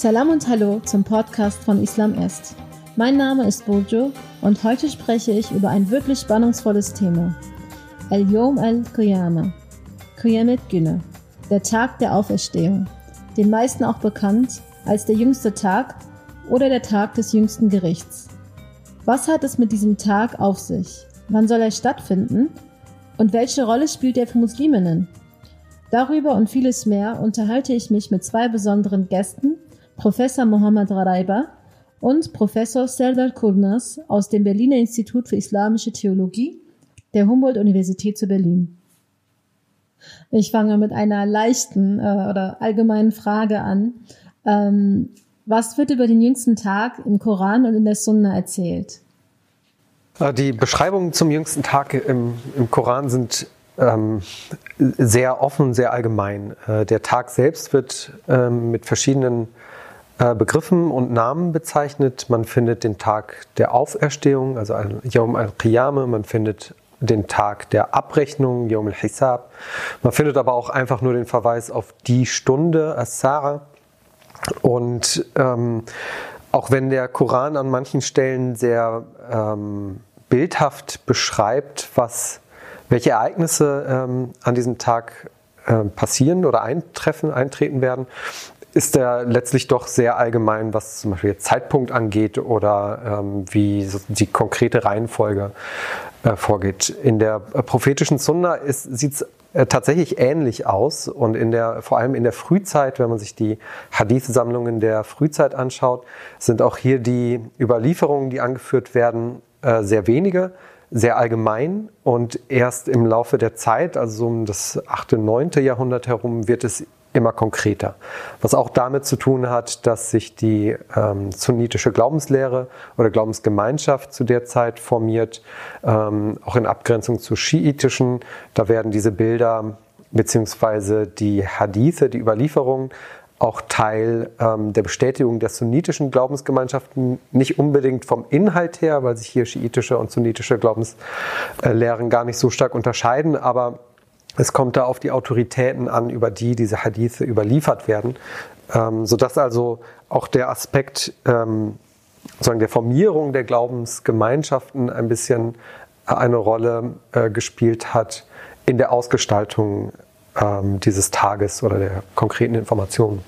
Salam und Hallo zum Podcast von Islam Est. Mein Name ist Bojo und heute spreche ich über ein wirklich spannungsvolles Thema. El-Yom al-Qiyamah, Qiyamet Günne, der Tag der Auferstehung, den meisten auch bekannt als der jüngste Tag oder der Tag des jüngsten Gerichts. Was hat es mit diesem Tag auf sich? Wann soll er stattfinden? Und welche Rolle spielt er für Musliminnen? Darüber und vieles mehr unterhalte ich mich mit zwei besonderen Gästen, Professor Mohammad Raraiba und Professor Serdar Kurnas aus dem Berliner Institut für Islamische Theologie der Humboldt-Universität zu Berlin. Ich fange mit einer leichten äh, oder allgemeinen Frage an. Ähm, was wird über den jüngsten Tag im Koran und in der Sunna erzählt? Äh, die Beschreibungen zum jüngsten Tag im, im Koran sind ähm, sehr offen, sehr allgemein. Äh, der Tag selbst wird ähm, mit verschiedenen Begriffen und Namen bezeichnet. Man findet den Tag der Auferstehung, also Yom al-Qiyamah, man findet den Tag der Abrechnung, Yom al-Hisab. Man findet aber auch einfach nur den Verweis auf die Stunde, As-Sara. Und ähm, auch wenn der Koran an manchen Stellen sehr ähm, bildhaft beschreibt, was, welche Ereignisse ähm, an diesem Tag äh, passieren oder eintreffen, eintreten werden, ist er letztlich doch sehr allgemein, was zum Beispiel Zeitpunkt angeht oder ähm, wie die konkrete Reihenfolge äh, vorgeht. In der prophetischen Sunna sieht es äh, tatsächlich ähnlich aus und in der, vor allem in der Frühzeit, wenn man sich die Hadith-Sammlungen der Frühzeit anschaut, sind auch hier die Überlieferungen, die angeführt werden, äh, sehr wenige, sehr allgemein und erst im Laufe der Zeit, also um das 8., 9. Jahrhundert herum, wird es immer konkreter. Was auch damit zu tun hat, dass sich die ähm, sunnitische Glaubenslehre oder Glaubensgemeinschaft zu der Zeit formiert, ähm, auch in Abgrenzung zur schiitischen. Da werden diese Bilder beziehungsweise die Hadithe, die Überlieferungen, auch Teil ähm, der Bestätigung der sunnitischen Glaubensgemeinschaften, nicht unbedingt vom Inhalt her, weil sich hier schiitische und sunnitische Glaubenslehren gar nicht so stark unterscheiden, aber es kommt da auf die Autoritäten an, über die diese Hadithe überliefert werden, ähm, sodass also auch der Aspekt ähm, sozusagen der Formierung der Glaubensgemeinschaften ein bisschen eine Rolle äh, gespielt hat in der Ausgestaltung ähm, dieses Tages oder der konkreten Informationen.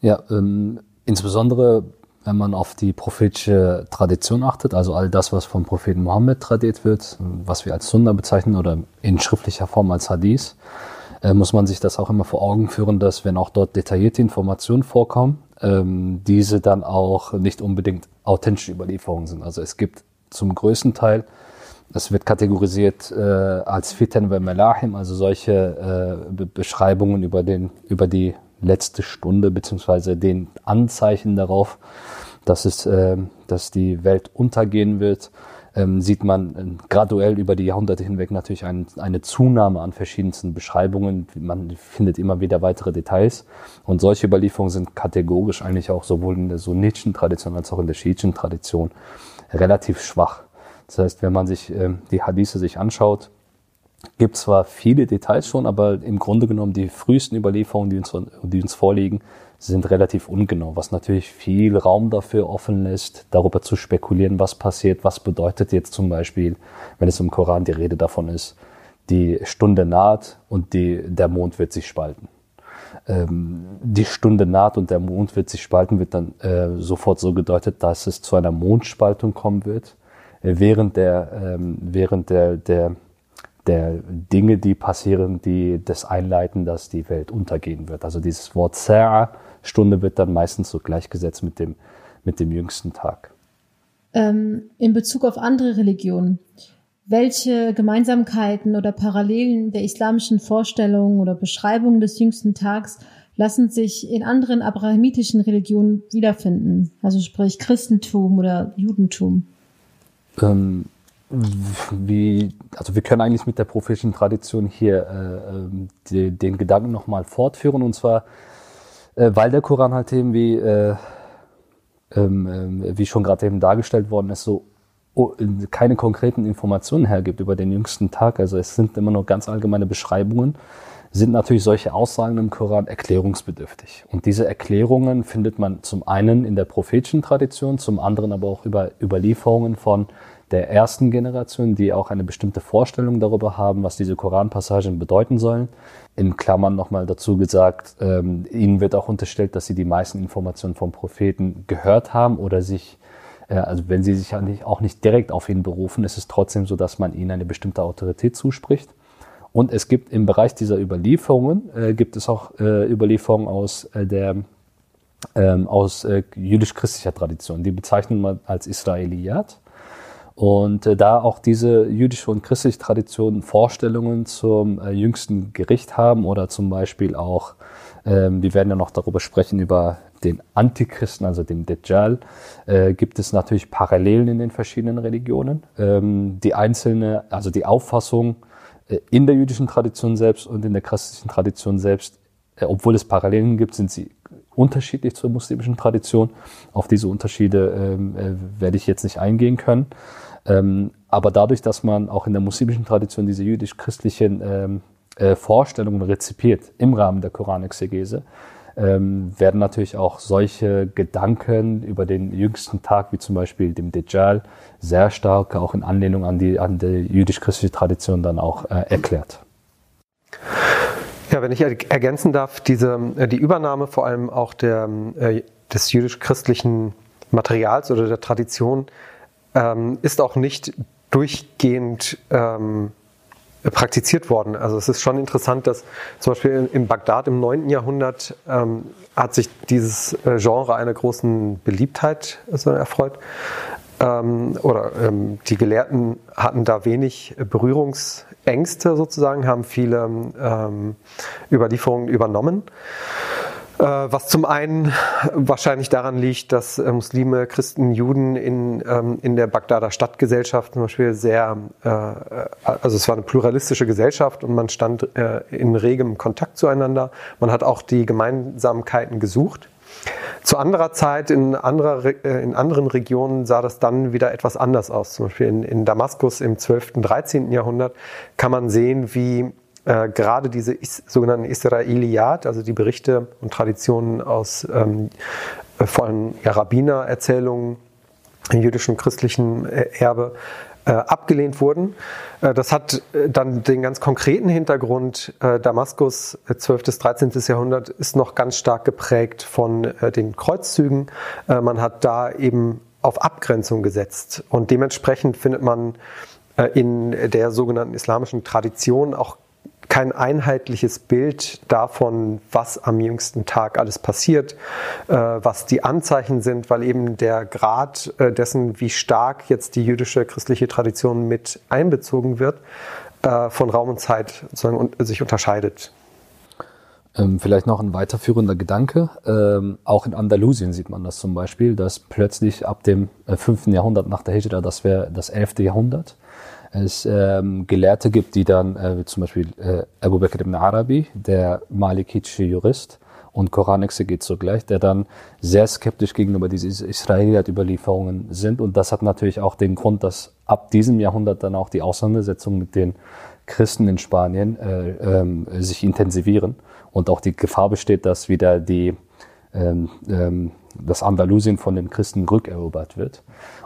Ja, ähm, insbesondere wenn man auf die prophetische Tradition achtet, also all das, was vom Propheten Mohammed tradiert wird, was wir als Sunna bezeichnen oder in schriftlicher Form als Hadith, äh, muss man sich das auch immer vor Augen führen, dass wenn auch dort detaillierte Informationen vorkommen, ähm, diese dann auch nicht unbedingt authentische Überlieferungen sind. Also es gibt zum größten Teil, es wird kategorisiert äh, als Fitan ve Melahim, also solche äh, Be Beschreibungen über, den, über die letzte Stunde beziehungsweise den Anzeichen darauf, dass es, äh, dass die Welt untergehen wird, ähm, sieht man äh, graduell über die Jahrhunderte hinweg natürlich ein, eine Zunahme an verschiedensten Beschreibungen. Man findet immer wieder weitere Details. Und solche Überlieferungen sind kategorisch eigentlich auch sowohl in der sunnitischen Tradition als auch in der schiitischen Tradition relativ schwach. Das heißt, wenn man sich äh, die Hadithe sich anschaut, gibt zwar viele Details schon, aber im Grunde genommen die frühesten Überlieferungen, die uns, die uns vorliegen, sind relativ ungenau, was natürlich viel Raum dafür offen lässt, darüber zu spekulieren, was passiert, was bedeutet jetzt zum Beispiel, wenn es im Koran die Rede davon ist, die Stunde naht und die, der Mond wird sich spalten. Ähm, die Stunde naht und der Mond wird sich spalten, wird dann äh, sofort so gedeutet, dass es zu einer Mondspaltung kommen wird, äh, während der, ähm, während der, der der Dinge, die passieren, die das einleiten, dass die Welt untergehen wird. Also dieses Wort Sa'a, Stunde, wird dann meistens so gleichgesetzt mit dem, mit dem jüngsten Tag. Ähm, in Bezug auf andere Religionen, welche Gemeinsamkeiten oder Parallelen der islamischen Vorstellungen oder Beschreibungen des jüngsten Tags lassen sich in anderen abrahamitischen Religionen wiederfinden? Also sprich Christentum oder Judentum? Ähm, wie, also wir können eigentlich mit der prophetischen Tradition hier äh, ähm, die, den Gedanken nochmal fortführen und zwar, äh, weil der Koran halt eben wie, äh, ähm, äh, wie schon gerade eben dargestellt worden ist, so oh, keine konkreten Informationen hergibt über den jüngsten Tag. Also es sind immer nur ganz allgemeine Beschreibungen, sind natürlich solche Aussagen im Koran erklärungsbedürftig. Und diese Erklärungen findet man zum einen in der prophetischen Tradition, zum anderen aber auch über Überlieferungen von der ersten Generation, die auch eine bestimmte Vorstellung darüber haben, was diese Koranpassagen bedeuten sollen. In Klammern nochmal dazu gesagt, ähm, ihnen wird auch unterstellt, dass sie die meisten Informationen vom Propheten gehört haben oder sich, äh, also wenn sie sich auch nicht direkt auf ihn berufen, ist es trotzdem so, dass man ihnen eine bestimmte Autorität zuspricht. Und es gibt im Bereich dieser Überlieferungen, äh, gibt es auch äh, Überlieferungen aus äh, der ähm, aus äh, jüdisch-christlicher Tradition. Die bezeichnen man als Israeliyat. Und äh, da auch diese jüdische und christliche Tradition Vorstellungen zum äh, jüngsten Gericht haben oder zum Beispiel auch, ähm, wir werden ja noch darüber sprechen, über den Antichristen, also dem Dajjal, äh, gibt es natürlich Parallelen in den verschiedenen Religionen. Ähm, die einzelne, also die Auffassung äh, in der jüdischen Tradition selbst und in der christlichen Tradition selbst, äh, obwohl es Parallelen gibt, sind sie unterschiedlich zur muslimischen Tradition. Auf diese Unterschiede ähm, äh, werde ich jetzt nicht eingehen können. Ähm, aber dadurch, dass man auch in der muslimischen Tradition diese jüdisch-christlichen ähm, äh, Vorstellungen rezipiert im Rahmen der Koranexegese, ähm, werden natürlich auch solche Gedanken über den jüngsten Tag, wie zum Beispiel dem Dajjal, sehr stark auch in Anlehnung an die, an die jüdisch-christliche Tradition dann auch äh, erklärt. Ja, wenn ich ergänzen darf, diese, äh, die Übernahme vor allem auch der, äh, des jüdisch-christlichen Materials oder der Tradition ähm, ist auch nicht durchgehend ähm, praktiziert worden. Also es ist schon interessant, dass zum Beispiel in, Bagdad im 9. Jahrhundert ähm, hat sich dieses äh, Genre einer großen Beliebtheit also erfreut. Ähm, oder ähm, die Gelehrten hatten da wenig Berührungsängste sozusagen, haben viele ähm, Überlieferungen übernommen. Äh, was zum einen wahrscheinlich daran liegt, dass äh, Muslime, Christen, Juden in, ähm, in der Bagdader Stadtgesellschaft zum Beispiel sehr, äh, also es war eine pluralistische Gesellschaft und man stand in regem Kontakt zueinander. Man hat auch die Gemeinsamkeiten gesucht. Zu anderer Zeit in, anderer, in anderen Regionen sah das dann wieder etwas anders aus. Zum Beispiel in, in Damaskus im 12., und 13. Jahrhundert kann man sehen, wie äh, gerade diese is, sogenannten Israeliyat, also die Berichte und Traditionen aus ähm, äh, allem ja, Rabbinererzählungen, jüdischen christlichen äh, Erbe, äh, abgelehnt wurden. Äh, das hat dann den ganz konkreten Hintergrund. Damaskus, 12. bis 13. Jahrhundert, ist noch ganz stark geprägt von den Kreuzzügen. Man hat da eben auf Abgrenzung gesetzt und dementsprechend findet man in der sogenannten islamischen Tradition auch kein einheitliches Bild davon, was am jüngsten Tag alles passiert, äh, was die Anzeichen sind, weil eben der Grad äh, dessen, wie stark jetzt die jüdische christliche Tradition mit einbezogen wird, äh, von Raum und Zeit sozusagen sich unterscheidet. Ähm, vielleicht noch ein weiterführender Gedanke. Ähm, auch in Andalusien sieht man das zum Beispiel, dass plötzlich ab dem äh, 5. Jahrhundert nach der Hijra, das wäre das 11. Jahrhundert, es ähm, Gelehrte gibt, die dann, äh, zum Beispiel äh, Abu Bakr ibn Arabi, der malikitische Jurist und Koranexeget zugleich, der dann sehr skeptisch gegenüber diesen Israelit-Überlieferungen sind. Und das hat natürlich auch den Grund, dass ab diesem Jahrhundert dann auch die Auseinandersetzungen mit den Christen in Spanien äh, ähm, sich intensivieren und auch die Gefahr besteht, dass wieder die ähm, ähm, das Andalusien von den Christen rückerobert wird.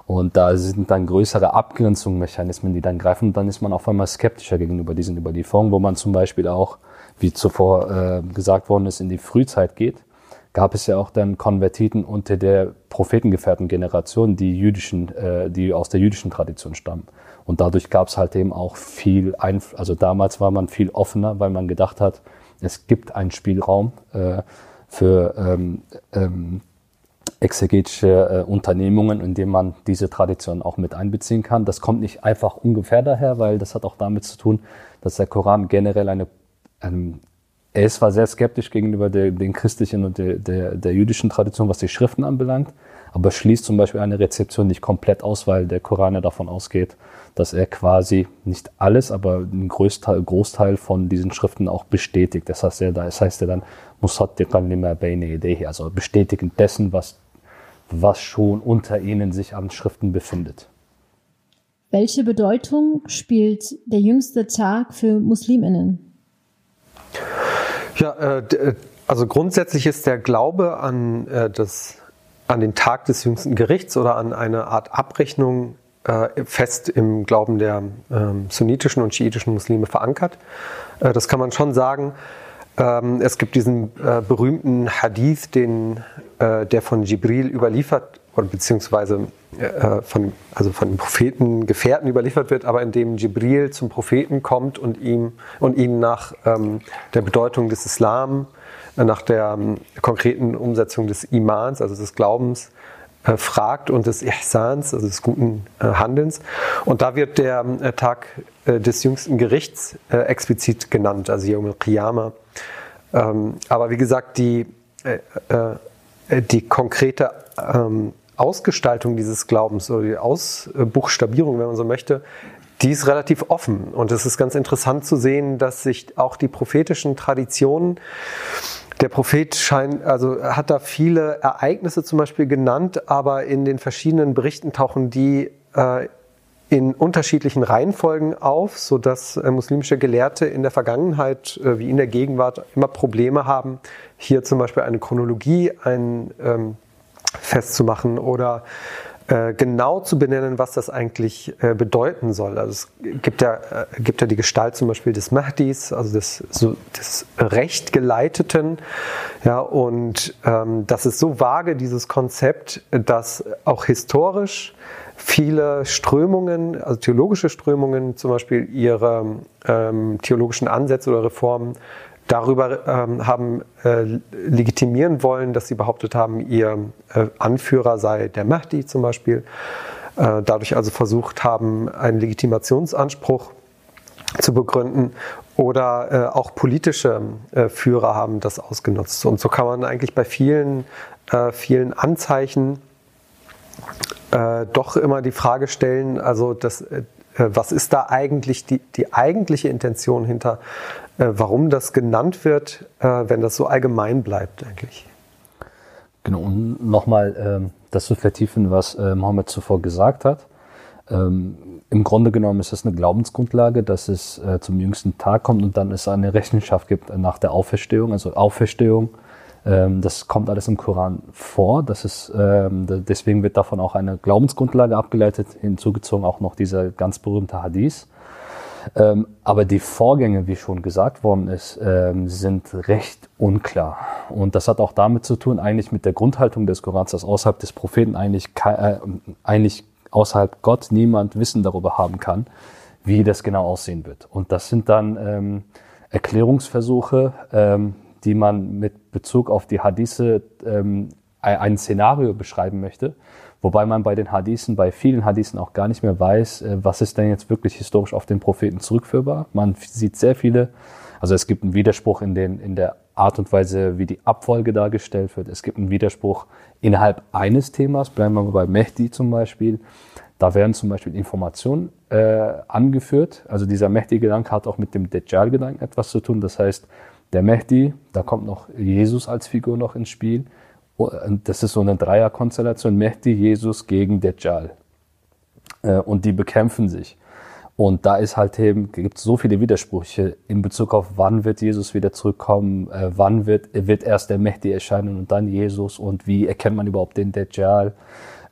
Und da sind dann größere Abgrenzungsmechanismen, die dann greifen. Und dann ist man auf einmal skeptischer gegenüber diesen Überlieferungen, wo man zum Beispiel auch, wie zuvor äh, gesagt worden ist, in die Frühzeit geht. Gab es ja auch dann Konvertiten unter der Prophetengefährten-Generation, die jüdischen, äh, die aus der jüdischen Tradition stammen. Und dadurch gab es halt eben auch viel Einfluss. Also damals war man viel offener, weil man gedacht hat, es gibt einen Spielraum äh, für ähm, ähm, exegetische äh, Unternehmungen, in denen man diese Tradition auch mit einbeziehen kann. Das kommt nicht einfach ungefähr daher, weil das hat auch damit zu tun, dass der Koran generell eine, ähm, er ist zwar sehr skeptisch gegenüber der, den christlichen und der, der, der jüdischen Tradition, was die Schriften anbelangt, aber schließt zum Beispiel eine Rezeption nicht komplett aus, weil der Koran ja davon ausgeht, dass er quasi nicht alles, aber einen Großteil, Großteil von diesen Schriften auch bestätigt. Das heißt, er, das heißt er dann, Musaddiqan lima bayne also bestätigend dessen, was was schon unter ihnen sich an Schriften befindet. Welche Bedeutung spielt der jüngste Tag für Musliminnen? Ja, äh, äh, also grundsätzlich ist der Glaube an, äh, das, an den Tag des jüngsten Gerichts oder an eine Art Abrechnung fest im Glauben der ähm, sunnitischen und schiitischen Muslime verankert. Das kann man schon sagen. Ähm, es gibt diesen äh, berühmten Hadith, den, der von Jibril überliefert oder beziehungsweise äh, von, also von Propheten, Gefährten überliefert wird, aber in dem Jibril zum Propheten kommt und ihm und ihn nach ähm, der Bedeutung des Islam, äh, nach der ähm, konkreten Umsetzung des Imans, also des Glaubens, äh, fragt und des Ihsans, also des guten äh, Handelns. Und da wird der äh, Tag äh, des jüngsten Gerichts explizit genannt, also Yom al-Qiyamah. Ähm, aber wie gesagt, die, die konkrete ähm, Ausgestaltung dieses Glaubens oder die Ausbuchstabierung, wenn man so möchte, die ist relativ offen. Und es ist ganz interessant zu sehen, dass sich auch die prophetischen Traditionen, der Prophet scheint, also hat da viele Ereignisse zum Beispiel genannt, aber in den verschiedenen Berichten tauchen die äh, in unterschiedlichen Reihenfolgen auf, so dass äh, muslimische Gelehrte in der Vergangenheit äh, wie in der Gegenwart immer Probleme haben, hier zum Beispiel eine Chronologie, ein ähm, festzumachen oder genau zu benennen, was das eigentlich äh, bedeuten soll. Also es gibt ja, äh, gibt ja die Gestalt zum Beispiel des Mahdis, also des, so, des Rechtgeleiteten. Ja, und ähm, das ist so vage, dieses Konzept, dass auch historisch viele Strömungen, also theologische Strömungen, zum Beispiel ihre ähm, theologischen Ansätze oder Reformen darüber ähm, haben äh, legitimieren wollen, dass sie behauptet haben, ihr äh, Anführer sei der Mahdi zum Beispiel. Äh, dadurch also versucht haben, einen Legitimationsanspruch zu begründen oder äh, auch politische äh, Führer haben das ausgenutzt. Und so kann man eigentlich bei vielen, äh, vielen Anzeichen doch immer die Frage stellen, also das, was ist da eigentlich die, die eigentliche Intention hinter warum das genannt wird, äh, wenn das so allgemein bleibt eigentlich. Genau, und nochmal ähm, das zu vertiefen, was äh, Mohammed zuvor gesagt hat. Ähm, Im Grunde genommen ist es eine Glaubensgrundlage, dass es zum jüngsten Tag kommt und dann es eine Rechenschaft gibt nach der Auferstehung, also Auferstehung. Ähm, das kommt alles im Koran vor. Das ist, deswegen wird davon auch eine Glaubensgrundlage abgeleitet, hinzugezogen auch noch dieser ganz berühmte Hadith. Ähm, aber die Vorgänge, wie schon gesagt worden ist, ähm, sind recht unklar. Und das hat auch damit zu tun, eigentlich mit der Grundhaltung des Korans, dass außerhalb des Propheten eigentlich, äh, eigentlich außerhalb Gott niemand Wissen darüber haben kann, wie das genau aussehen wird. Und das sind dann ähm, Erklärungsversuche, ähm, die man mit Bezug auf die Hadithe ähm, ein Szenario beschreiben möchte Wobei man bei den Hadithen, bei vielen Hadithen auch gar nicht mehr weiß, äh, was ist denn jetzt wirklich historisch auf den Propheten zurückführbar. Man sieht sehr viele, also es gibt einen Widerspruch in, den, in der Art und Weise, wie die Abfolge dargestellt wird. Es gibt einen Widerspruch innerhalb eines Themas, bleiben wir mal bei Mehdi zum Beispiel. Da werden zum Beispiel Informationen äh, angeführt. Also dieser Mehdi-Gedanke hat auch mit dem Dajjal-Gedanken etwas zu tun. Das heißt, der Mehdi, da kommt noch Jesus als Figur noch ins Spiel. Das ist so eine Dreierkonstellation, Mehdi, Jesus gegen Dajjal. Äh, und die bekämpfen sich. Und da ist halt eben, gibt es so viele Widersprüche in Bezug auf, wann wird Jesus wieder zurückkommen, äh, wann wird, wird erst der Mehdi erscheinen und dann Jesus und wie erkennt man überhaupt den Dajjal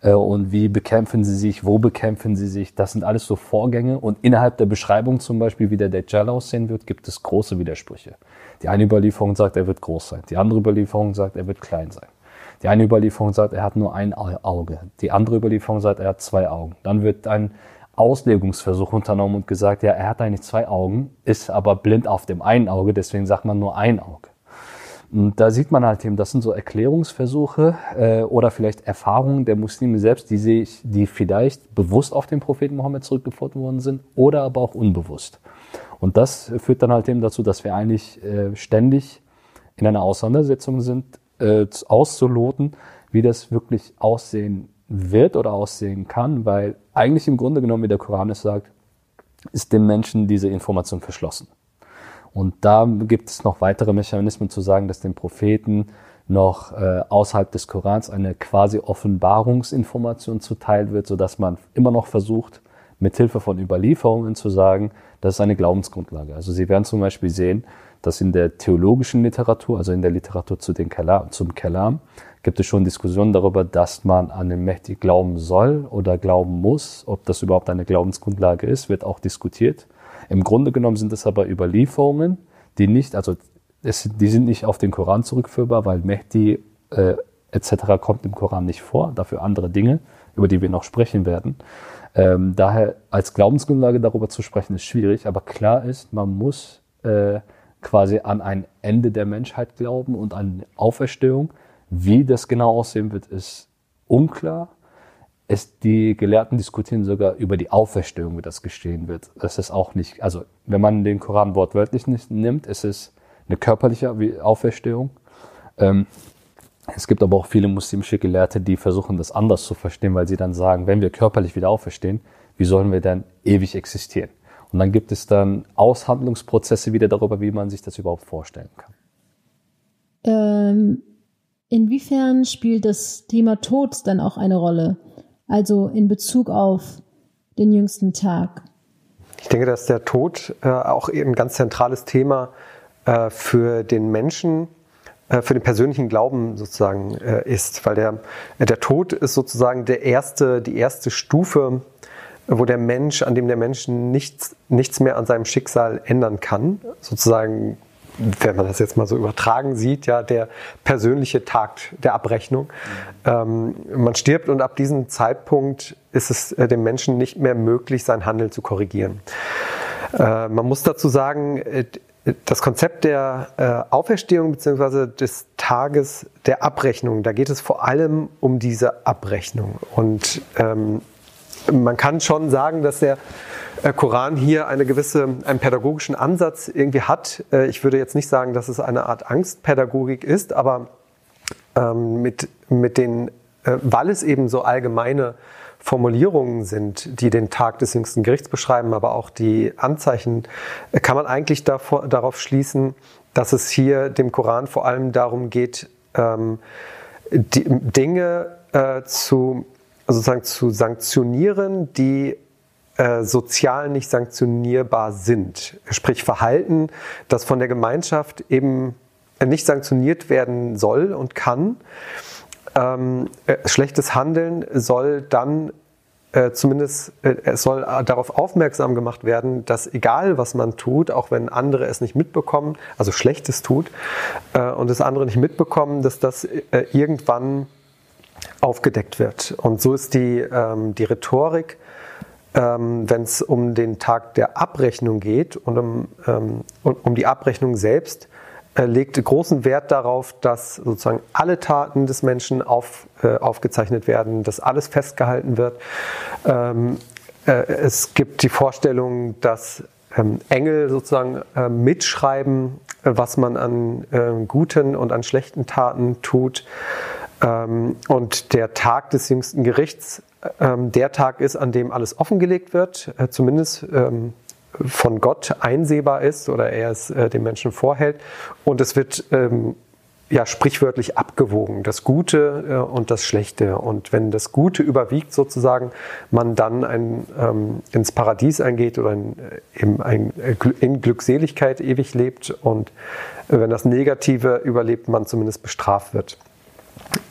äh, und wie bekämpfen sie sich, wo bekämpfen sie sich. Das sind alles so Vorgänge und innerhalb der Beschreibung zum Beispiel, wie der Dajjal aussehen wird, gibt es große Widersprüche. Die eine Überlieferung sagt, er wird groß sein, die andere Überlieferung sagt, er wird klein sein. Die eine Überlieferung sagt, er hat nur ein Auge. Die andere Überlieferung sagt, er hat zwei Augen. Dann wird ein Auslegungsversuch unternommen und gesagt, ja, er hat eigentlich zwei Augen, ist aber blind auf dem einen Auge, deswegen sagt man nur ein Auge. Und da sieht man halt eben, das sind so Erklärungsversuche äh, oder vielleicht Erfahrungen der Muslime selbst, die sich, die vielleicht bewusst auf den Propheten Mohammed zurückgefunden worden sind oder aber auch unbewusst. Und das führt dann halt eben dazu, dass wir eigentlich äh, ständig in einer Auseinandersetzung sind äh, auszuloten, wie das wirklich aussehen wird oder aussehen kann, weil eigentlich im Grunde genommen, wie der Koran es sagt, ist dem Menschen diese Information verschlossen. Und da gibt es noch weitere Mechanismen zu sagen, dass dem Propheten noch äh, außerhalb des Korans eine quasi Offenbarungsinformation zuteil wird, sodass man immer noch versucht, mithilfe von Überlieferungen zu sagen, das ist eine Glaubensgrundlage. Also Sie werden zum Beispiel sehen, dass in der theologischen Literatur, also in der Literatur zu den Kalam, zum Kalam, gibt es schon Diskussionen darüber, dass man an den Mächtig glauben soll oder glauben muss. Ob das überhaupt eine Glaubensgrundlage ist, wird auch diskutiert. Im Grunde genommen sind es aber Überlieferungen, die nicht, also es, die sind nicht auf den Koran zurückführbar, weil Mehdi äh, etc. kommt im Koran nicht vor, dafür andere Dinge, über die wir noch sprechen werden. Ähm, daher als Glaubensgrundlage darüber zu sprechen, ist schwierig, aber klar ist, man muss äh, quasi an ein Ende der Menschheit glauben und an Auferstehung. Wie das genau aussehen wird, ist unklar. Es, die Gelehrten diskutieren sogar über die Auferstehung, wie das geschehen wird. Das ist auch nicht, also wenn man den Koran wortwörtlich nicht nimmt, ist es eine körperliche Auferstehung. Ähm, es gibt aber auch viele muslimische Gelehrte, die versuchen, das anders zu verstehen, weil sie dann sagen, wenn wir körperlich wieder auferstehen, wie sollen wir dann ewig existieren? Und dann gibt es dann Aushandlungsprozesse wieder darüber, wie man sich das überhaupt vorstellen kann. Ähm, inwiefern spielt das Thema Tod dann auch eine Rolle? Also in Bezug auf den jüngsten Tag? Ich denke, dass der Tod äh, auch ein ganz zentrales Thema äh, für den Menschen äh, für den persönlichen Glauben sozusagen äh, ist, weil der, der Tod ist sozusagen der erste, die erste Stufe, wo der Mensch, an dem der Mensch nichts, nichts mehr an seinem Schicksal ändern kann, sozusagen, wenn man das jetzt mal so übertragen sieht, ja, der persönliche Tag der Abrechnung. Ähm, man stirbt und ab diesem Zeitpunkt ist es äh, dem Menschen nicht mehr möglich, sein Handeln zu korrigieren. Äh, man muss dazu sagen, äh, das Konzept der äh, Auferstehung bzw. des Tages der Abrechnung, da geht es vor allem um diese Abrechnung. Und ähm, man kann schon sagen, dass der äh, Koran hier eine gewisse, einen pädagogischen Ansatz irgendwie hat. Äh, ich würde jetzt nicht sagen, dass es eine Art Angstpädagogik ist, aber ähm, mit, mit den, äh, weil es eben so allgemeine Formulierungen sind, die den Tag des jüngsten Gerichts beschreiben, aber auch die Anzeichen, kann man eigentlich davor, darauf schließen, dass es hier dem Koran vor allem darum geht, ähm, Dinge zu, sozusagen zu sanktionieren, die äh, sozial nicht sanktionierbar sind. Sprich Verhalten, das von der Gemeinschaft eben nicht sanktioniert werden soll und kann ähm, äh, schlechtes Handeln soll dann äh, zumindest, äh, es soll darauf aufmerksam gemacht werden, dass egal was man tut, auch wenn andere es nicht mitbekommen, also Schlechtes tut äh, und das andere nicht mitbekommen, dass das äh, irgendwann aufgedeckt wird. Und so ist die, ähm, die Rhetorik, ähm, wenn es um den Tag der Abrechnung geht und um, ähm, um die Abrechnung selbst, er legte großen Wert darauf, dass sozusagen alle Taten des Menschen auf, äh, aufgezeichnet werden, dass alles festgehalten wird. Ähm, äh, es gibt die Vorstellung, dass ähm, Engel sozusagen äh, mitschreiben, was man an äh, guten und an schlechten Taten tut. Ähm, und der Tag des jüngsten Gerichts ähm, der Tag ist, an dem alles offengelegt wird, äh, zumindest ähm, von Gott einsehbar ist oder er es äh, dem Menschen vorhält. Und es wird ja sprichwörtlich abgewogen, das Gute äh, und das Schlechte. Und wenn das Gute überwiegt sozusagen, man dann ein, ähm, ins Paradies eingeht oder in, in, ein, in Glückseligkeit ewig lebt und wenn das Negative überlebt, man zumindest bestraft wird.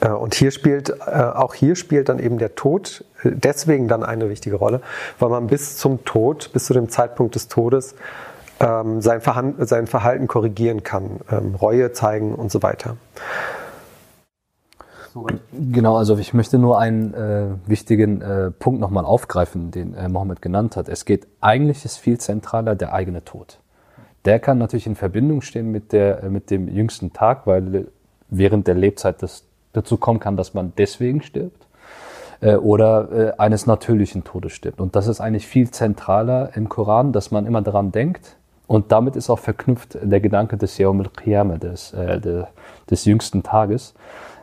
Äh, und hier spielt, äh, auch hier spielt dann eben der Tod äh, deswegen dann eine wichtige Rolle, weil man bis zum Tod, bis zu dem Zeitpunkt des Todes, ähm, sein, Verhalten, korrigieren kann, ähm, Reue zeigen und so weiter. Genau, also ich möchte nur einen äh, wichtigen äh, Punkt nochmal aufgreifen, den äh, Mohammed genannt hat. Es geht eigentlich ist viel zentraler der eigene Tod. Der kann natürlich in Verbindung stehen mit, der, mit dem jüngsten Tag, weil während der Lebzeit des dazu kommen kann, dass man deswegen stirbt äh, oder äh, eines natürlichen Todes stirbt. Und das ist eigentlich viel zentraler im Koran, dass man immer daran denkt. Und damit ist auch verknüpft der Gedanke des Yawm al-Qiyamah, des, äh, des, des jüngsten Tages.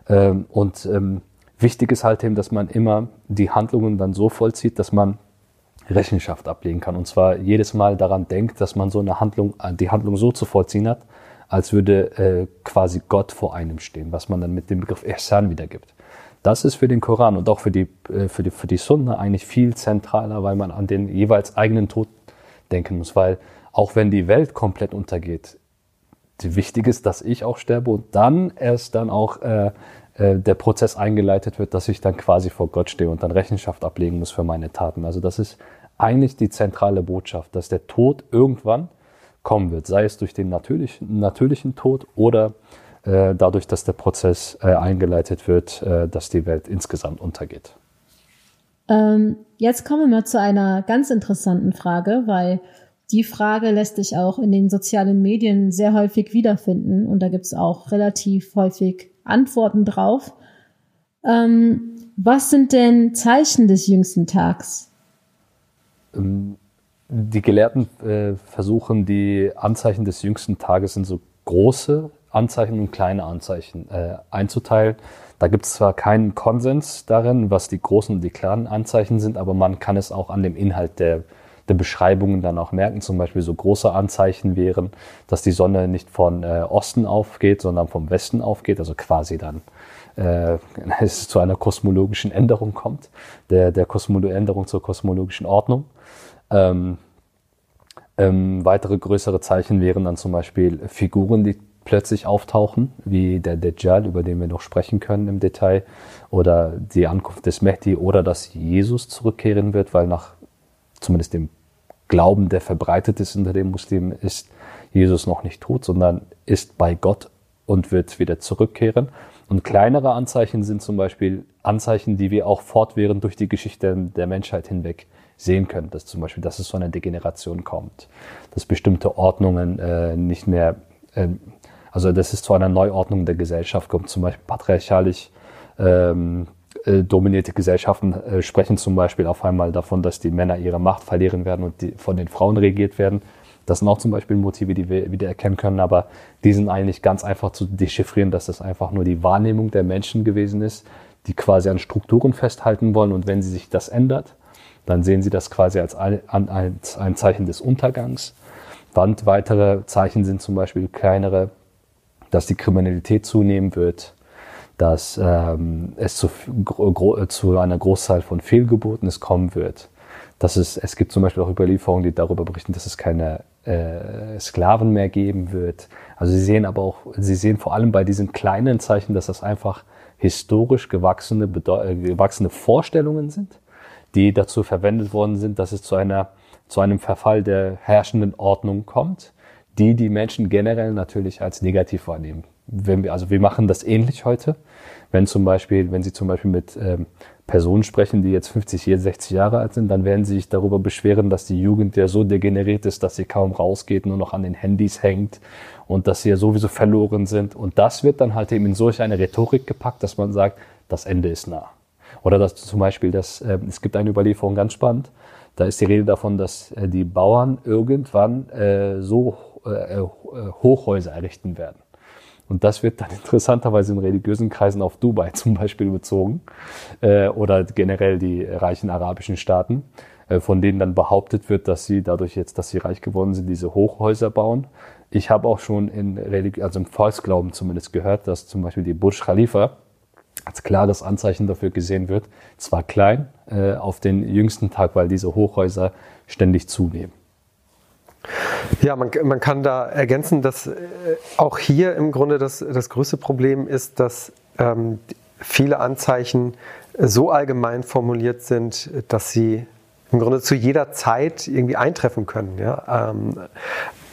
Ähm, und ähm, wichtig ist halt eben, dass man immer die Handlungen dann so vollzieht, dass man Rechenschaft ablegen kann. Und zwar jedes Mal daran denkt, dass man so eine Handlung, die Handlung so zu vollziehen hat, als würde äh, quasi Gott vor einem stehen, was man dann mit dem Begriff Ihsan wiedergibt. Das ist für den Koran und auch für die, äh, für die, für die Sunna eigentlich viel zentraler, weil man an den jeweils eigenen Tod denken muss. Weil auch wenn die Welt komplett untergeht, wichtig ist, dass ich auch sterbe und dann erst dann auch äh, äh, der Prozess eingeleitet wird, dass ich dann quasi vor Gott stehe und dann Rechenschaft ablegen muss für meine Taten. Also das ist eigentlich die zentrale Botschaft, dass der Tod irgendwann kommen wird, sei es durch den natürlichen, natürlichen Tod oder äh, dadurch, dass der Prozess äh, eingeleitet wird, äh, dass die Welt insgesamt untergeht. Ähm, jetzt kommen wir zu einer ganz interessanten Frage, weil die Frage lässt sich auch in den sozialen Medien sehr häufig wiederfinden und da gibt es auch relativ häufig Antworten drauf. Ähm, was sind denn Zeichen des jüngsten Tags? Ähm, die Gelehrten äh, versuchen, die Anzeichen des jüngsten Tages in so große Anzeichen und kleine Anzeichen äh, einzuteilen. Da gibt es zwar keinen Konsens darin, was die großen und die kleinen Anzeichen sind, aber man kann es auch an dem Inhalt der, der Beschreibungen dann auch merken. Zum Beispiel so große Anzeichen wären, dass die Sonne nicht von äh, Osten aufgeht, sondern vom Westen aufgeht, also quasi dann äh, es zu einer kosmologischen Änderung kommt, der, der Kosmolo Änderung zur kosmologischen Ordnung. Ähm, ähm, weitere größere Zeichen wären dann zum Beispiel Figuren, die plötzlich auftauchen, wie der Dajjal, über den wir noch sprechen können im Detail, oder die Ankunft des Mehdi oder dass Jesus zurückkehren wird, weil nach zumindest dem Glauben, der verbreitet ist unter den Muslimen, ist Jesus noch nicht tot, sondern ist bei Gott und wird wieder zurückkehren. Und kleinere Anzeichen sind zum Beispiel Anzeichen, die wir auch fortwährend durch die Geschichte der Menschheit hinweg sehen können. Dass zum Beispiel, dass es zu einer Degeneration kommt, dass bestimmte Ordnungen äh, nicht mehr äh, also dass es zu einer Neuordnung der Gesellschaft kommt, zum Beispiel patriarchalisch ähm, äh, dominierte Gesellschaften äh, sprechen zum Beispiel auf einmal davon, dass die Männer ihre Macht verlieren werden und die von den Frauen regiert werden. Das sind auch zum Beispiel Motive, die wir wieder erkennen können, aber die sind eigentlich ganz einfach zu dechiffrieren, dass das einfach nur die Wahrnehmung der Menschen gewesen ist, die quasi an Strukturen festhalten wollen und wenn sie sich das ändert, dann sehen sie das quasi als ein, als ein Zeichen des Untergangs. Und weitere Zeichen sind zum Beispiel kleinere dass die Kriminalität zunehmen wird, dass ähm, es zu, zu, einer Großzahl von Fehlgeburten kommen wird. Dass es, es gibt zum Beispiel auch Überlieferungen, die darüber berichten, dass es keine äh, Sklaven mehr geben wird. Also sie sehen aber auch, sie sehen vor allem bei diesen kleinen Zeichen, dass das einfach historisch gewachsene, äh, gewachsene Vorstellungen sind, die dazu verwendet worden sind, dass es zu einer zu einem Verfall der herrschenden Ordnung kommt die die Menschen generell natürlich als negativ wahrnehmen. Wenn wir, also wir machen das ähnlich heute. Wenn zum Beispiel, wenn Sie zum Beispiel mit ähm, Personen sprechen, die jetzt 50, 60 Jahre alt sind, dann werden sie sich darüber beschweren, dass die Jugend ja so degeneriert ist, dass sie kaum rausgeht, nur noch an den Handys hängt und dass sie ja sowieso verloren sind. Und das wird dann halt eben in solch eine Rhetorik gepackt, dass man sagt, das Ende ist nah. Oder dass zum Beispiel, dass, äh, es gibt eine Überlieferung ganz spannend, da ist die Rede davon, dass äh, die Bauern irgendwann äh, so äh, äh, Hochhäuser errichten werden. Und das wird dann interessanterweise in religiösen Kreisen auf Dubai zum Beispiel bezogen äh, oder generell die reichen arabischen Staaten, äh, von denen dann behauptet wird, dass sie dadurch jetzt, dass sie reich geworden sind, diese Hochhäuser bauen. Ich habe auch schon in Religi also im Volksglauben zumindest gehört, dass zum Beispiel die Burj Khalifa als klares Anzeichen dafür gesehen wird, zwar klein äh, auf den jüngsten Tag, weil diese Hochhäuser ständig zunehmen. Ja, man, man kann da ergänzen, dass äh, auch hier im Grunde das, das größte Problem ist, dass ähm, viele Anzeichen so allgemein formuliert sind, dass sie im Grunde zu jeder Zeit irgendwie eintreffen können. Ja? Ähm,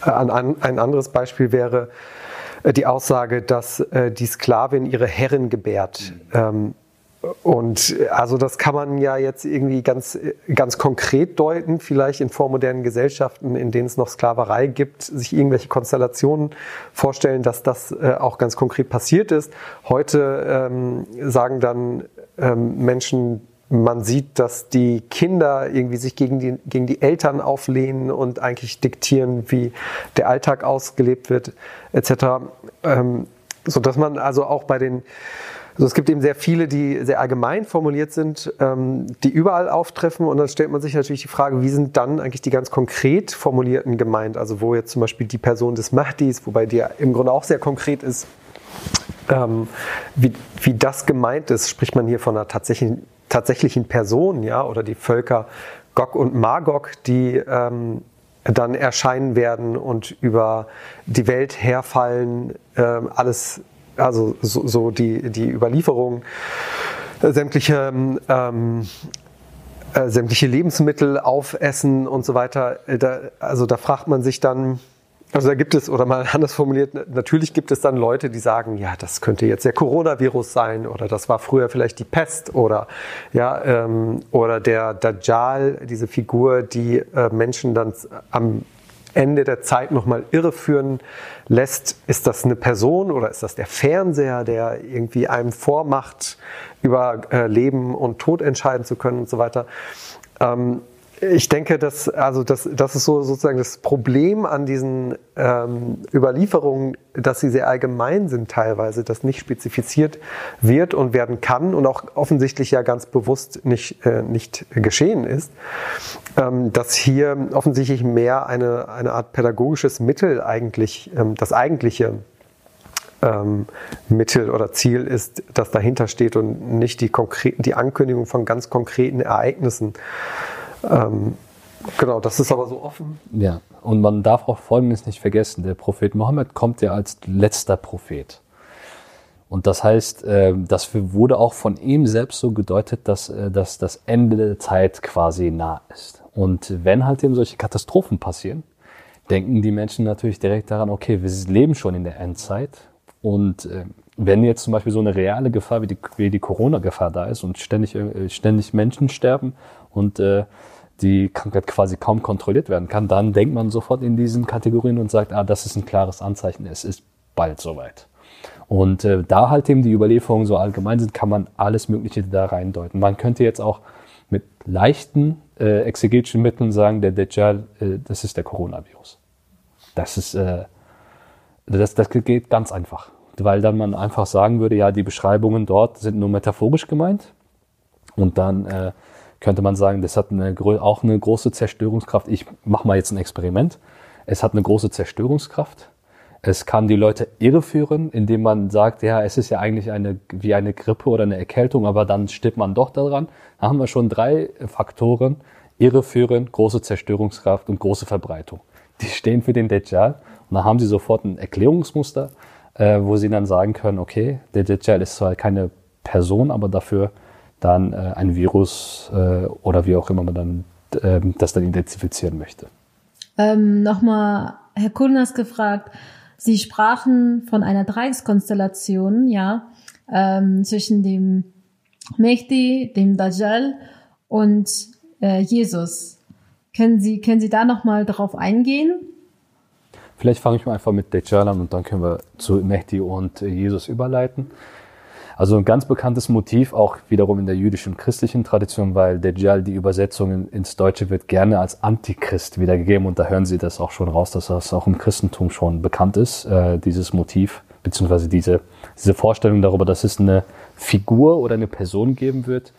ein, ein anderes Beispiel wäre die Aussage, dass äh, die Sklavin ihre Herrin gebärt. Ähm, und also das kann man ja jetzt irgendwie ganz, ganz konkret deuten, vielleicht in vormodernen Gesellschaften, in denen es noch Sklaverei gibt, sich irgendwelche Konstellationen vorstellen, dass das äh, auch ganz konkret passiert ist. Heute ähm, sagen dann ähm, Menschen, man sieht, dass die Kinder irgendwie sich gegen die, gegen die Eltern auflehnen und eigentlich diktieren, wie der Alltag ausgelebt wird, etc. Ähm, so dass man also auch bei den also es gibt eben sehr viele, die sehr allgemein formuliert sind, ähm, die überall auftreffen. Und dann stellt man sich natürlich die Frage, wie sind dann eigentlich die ganz konkret formulierten gemeint? Also wo jetzt zum Beispiel die Person des Mahdis, wobei die ja im Grunde auch sehr konkret ist, ähm, wie, wie das gemeint ist, spricht man hier von einer tatsächlichen, tatsächlichen Person, ja, oder die Völker Gog und Magog, die ähm, dann erscheinen werden und über die Welt herfallen, äh, alles, also so, so, die, die Überlieferung, äh, sämtliche, ähm, äh, sämtliche Lebensmittel aufessen und so weiter. Äh, da, also da fragt man sich dann, also da gibt es, oder mal anders formuliert, natürlich gibt es dann Leute, die sagen, ja, das könnte jetzt der Coronavirus sein oder das war früher vielleicht die Pest oder ja, ähm, oder der Dajjal, diese Figur, die äh, Menschen dann am Ende der Zeit nochmal irreführen lässt. Ist das eine Person oder ist das der Fernseher, der irgendwie einem vormacht, über äh, Leben und Tod entscheiden zu können und so weiter? Ähm, ich denke, dass, also das, das ist so sozusagen das Problem an diesen ähm, Überlieferungen, dass sie sehr allgemein sind teilweise, dass nicht spezifiziert wird und werden kann und auch offensichtlich ja ganz bewusst nicht, äh, nicht geschehen ist, ähm, dass hier offensichtlich mehr eine, eine Art pädagogisches Mittel eigentlich, ähm, das eigentliche ähm, Mittel oder Ziel ist, das dahinter steht und nicht die, konkreten, die Ankündigung von ganz konkreten Ereignissen. Ähm, genau, das ist aber so offen. Ja, und man darf auch Folgendes nicht vergessen. Der Prophet Mohammed kommt ja als letzter Prophet. Und das heißt, äh, das wurde auch von ihm selbst so gedeutet, dass, äh, dass das Ende der Zeit quasi nah ist. Und wenn halt eben solche Katastrophen passieren, denken die Menschen natürlich direkt daran, okay, wir leben schon in der Endzeit. Und äh, wenn jetzt zum Beispiel so eine reale Gefahr wie die, wie die Corona-Gefahr da ist und ständig, ständig Menschen sterben und äh, die Krankheit quasi kaum kontrolliert werden kann, dann denkt man sofort in diesen Kategorien und sagt, ah, das ist ein klares Anzeichen, es ist bald soweit. Und äh, da halt eben die Überlieferungen so allgemein sind, kann man alles Mögliche da reindeuten. Man könnte jetzt auch mit leichten äh, exegetischen Mitteln sagen, der Dajjal, äh, das ist der Coronavirus. Das ist, äh, das, das geht ganz einfach. Weil dann man einfach sagen würde, ja, die Beschreibungen dort sind nur metaphorisch gemeint. Und dann äh, könnte man sagen, das hat eine, auch eine große Zerstörungskraft. Ich mache mal jetzt ein Experiment. Es hat eine große Zerstörungskraft. Es kann die Leute irreführen, indem man sagt, ja, es ist ja eigentlich eine, wie eine Grippe oder eine Erkältung, aber dann stirbt man doch daran. Da haben wir schon drei Faktoren. Irreführen, große Zerstörungskraft und große Verbreitung. Die stehen für den Dajjal. Und da haben sie sofort ein Erklärungsmuster, äh, wo sie dann sagen können, okay, der Dajjal ist zwar keine Person, aber dafür dann äh, ein Virus äh, oder wie auch immer man dann äh, das dann identifizieren möchte. Ähm, Nochmal, Herr Kulnas gefragt, Sie sprachen von einer Dreieckskonstellation, ja, ähm, zwischen dem Mehdi, dem Dajjal und äh, Jesus. Können Sie, können Sie da nochmal drauf eingehen? Vielleicht fange ich mal einfach mit Dajjal an und dann können wir zu Mehdi und äh, Jesus überleiten. Also ein ganz bekanntes Motiv, auch wiederum in der jüdischen und christlichen Tradition, weil Dajjal, die Übersetzung ins Deutsche wird gerne als Antichrist wiedergegeben und da hören Sie das auch schon raus, dass das auch im Christentum schon bekannt ist, äh, dieses Motiv, beziehungsweise diese, diese Vorstellung darüber, dass es eine Figur oder eine Person geben wird,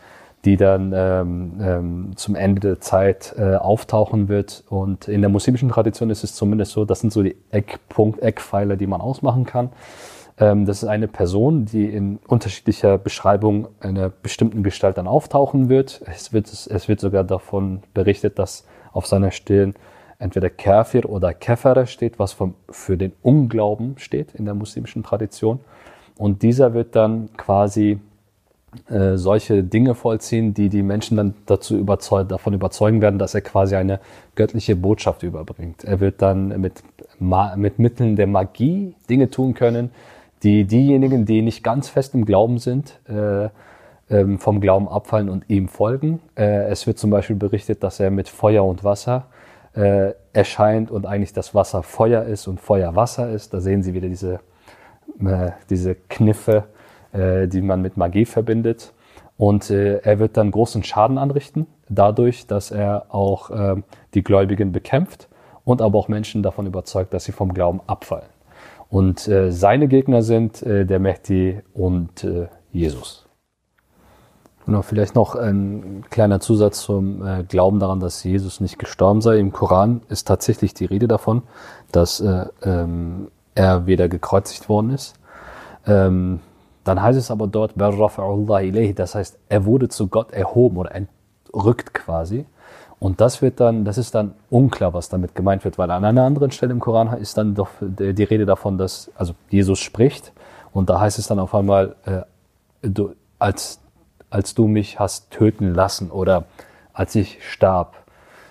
die dann ähm, ähm, zum Ende der Zeit äh, auftauchen wird. Und in der muslimischen Tradition ist es zumindest so, das sind so die Eckpunkt, Eckpfeiler, die man ausmachen kann. Ähm, das ist eine Person, die in unterschiedlicher Beschreibung einer bestimmten Gestalt dann auftauchen wird. Es wird, es wird sogar davon berichtet, dass auf seiner Stirn entweder Kafir oder Kefere steht, was vom, für den Unglauben steht in der muslimischen Tradition. Und dieser wird dann quasi äh, solche Dinge vollziehen, die die Menschen dann dazu überzeug davon überzeugen werden, dass er quasi eine göttliche Botschaft überbringt. Er wird dann mit, mit Mitteln der Magie Dinge tun können, die diejenigen, die nicht ganz fest im Glauben sind, äh, ähm, vom Glauben abfallen und ihm folgen. Äh, es wird zum Beispiel berichtet, dass er mit Feuer und Wasser äh, erscheint und eigentlich das Wasser Feuer ist und Feuer Wasser ist. Da sehen Sie wieder diese, äh, diese Kniffe, äh, die man mit Magie verbindet. Und äh, er wird dann großen Schaden anrichten, dadurch, dass er auch die Gläubigen bekämpft und aber auch Menschen davon überzeugt, dass sie vom Glauben abfallen. Und äh, seine Gegner sind äh, der Mehdi und äh, Jesus. Genau, vielleicht noch ein kleiner Zusatz zum äh, Glauben daran, dass Jesus nicht gestorben sei. Im Koran ist tatsächlich die Rede davon, dass äh, ähm, er weder gekreuzigt worden ist, Ähm, dann heißt es aber dort, das heißt, er wurde zu Gott erhoben oder entrückt quasi. Und das wird dann, das ist dann unklar, was damit gemeint wird, weil an einer anderen Stelle im Koran ist dann doch die Rede davon, dass, also Jesus spricht und da heißt es dann auf einmal, äh, du, als, als du mich hast töten lassen oder als ich starb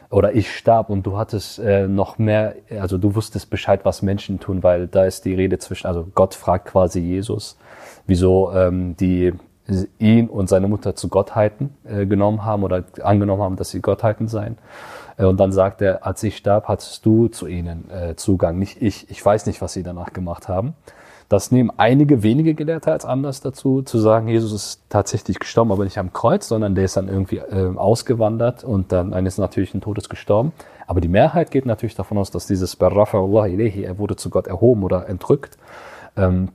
oder ich starb und du hattest äh, noch mehr, also du wusstest Bescheid, was Menschen tun, weil da ist die Rede zwischen, also Gott fragt quasi Jesus, wieso ähm, die ihn und seine Mutter zu Gottheiten äh, genommen haben oder angenommen haben, dass sie Gottheiten seien. Äh, und dann sagt er, als ich starb, hattest du zu ihnen äh, Zugang, nicht ich. Ich weiß nicht, was sie danach gemacht haben. Das nehmen einige wenige Gelehrte als Anlass dazu, zu sagen, Jesus ist tatsächlich gestorben, aber nicht am Kreuz, sondern der ist dann irgendwie äh, ausgewandert und dann eines natürlichen Todes gestorben. Aber die Mehrheit geht natürlich davon aus, dass dieses Barafa Allah Ilahi, er wurde zu Gott erhoben oder entrückt, ähm,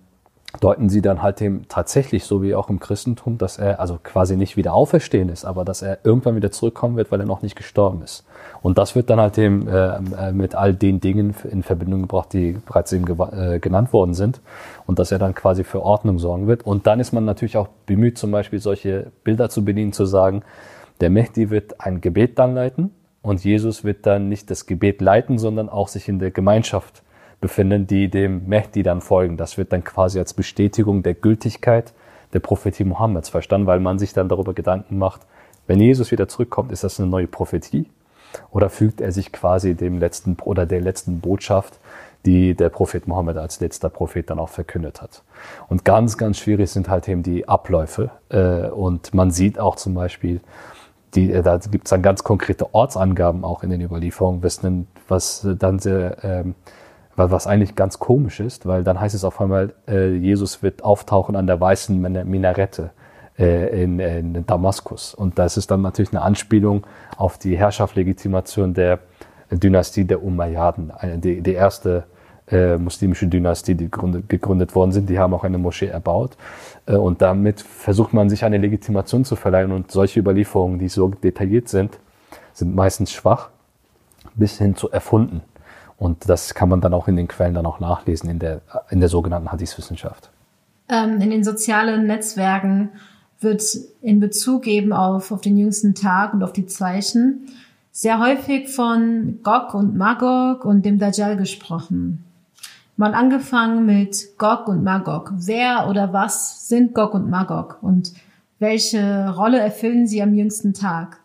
deuten sie dann halt dem tatsächlich, so wie auch im Christentum, dass er also quasi nicht wieder auferstehen ist, aber dass er irgendwann wieder zurückkommen wird, weil er noch nicht gestorben ist. Und das wird dann halt dem äh, äh mit all den Dingen in Verbindung gebracht, die bereits eben äh, genannt worden sind. Und dass er dann quasi für Ordnung sorgen wird. Und dann ist man natürlich auch bemüht, zum Beispiel solche Bilder zu bedienen, zu sagen, der Mehdi wird ein Gebet dann leiten und Jesus wird dann nicht das Gebet leiten, sondern auch sich in der Gemeinschaft befinden, die dem Mehdi dann folgen. Das wird dann quasi als Bestätigung der Gültigkeit der Prophetie Mohammeds verstanden, weil man sich dann darüber Gedanken macht, wenn Jesus wieder zurückkommt, ist das eine neue Prophetie? Oder fügt er sich quasi dem letzten oder der letzten Botschaft, die der Prophet Mohammed als letzter Prophet dann auch verkündet hat. Und ganz, ganz schwierig sind halt eben die Abläufe. Äh, und man sieht auch zum Beispiel, die, äh, da gibt es dann ganz konkrete Ortsangaben auch in den Überlieferungen, was dann sehr ähm, was eigentlich ganz komisch ist, weil dann heißt es auf einmal, äh, Jesus wird auftauchen an der weißen Minarette äh, in, in, Damaskus. Und das ist dann natürlich eine Anspielung auf die Herrschaftslegitimation der Dynastie der Umayyaden, die, die erste äh, muslimische Dynastie, die gegründet, gegründet worden sind. Die haben auch eine Moschee erbaut. Äh, und damit versucht man sich eine Legitimation zu verleihen. Und solche Überlieferungen, die so detailliert sind, sind meistens schwach bis hin zu erfunden. Und das kann man dann auch in den Quellen dann auch nachlesen in der, in der sogenannten Hadith-Wissenschaft. Ähm, in den sozialen Netzwerken wird in Bezug eben auf, auf den jüngsten Tag und auf die Zeichen sehr häufig von Gog und Magog und dem Dajjal gesprochen. Mal angefangen mit Gog und Magog. Wer oder was sind Gog und Magog und welche Rolle erfüllen sie am jüngsten Tag?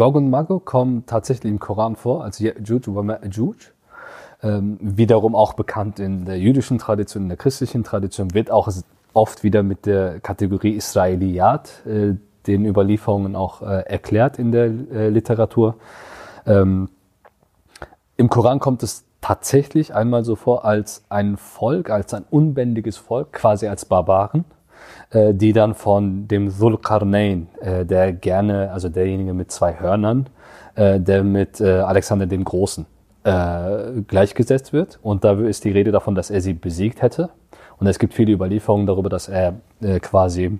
Gog und Magog kommen tatsächlich im Koran vor, als Ya'juj wa Ma'juj. Ähm, wiederum auch bekannt in der jüdischen Tradition, in der christlichen Tradition, wird auch oft wieder mit der Kategorie Israeliyat, äh, den Überlieferungen auch äh, erklärt in der äh, Literatur. Ähm, Im Koran kommt es tatsächlich einmal so vor als ein Volk, als ein unbändiges Volk, quasi als Barbaren äh, die dann von dem Zulkarnain, äh, der gerne, also derjenige mit zwei Hörnern, äh, der mit äh, Alexander dem Großen äh, gleichgesetzt wird. Und da ist die Rede davon, dass er sie besiegt hätte. Und es gibt viele Überlieferungen darüber, dass er äh, quasi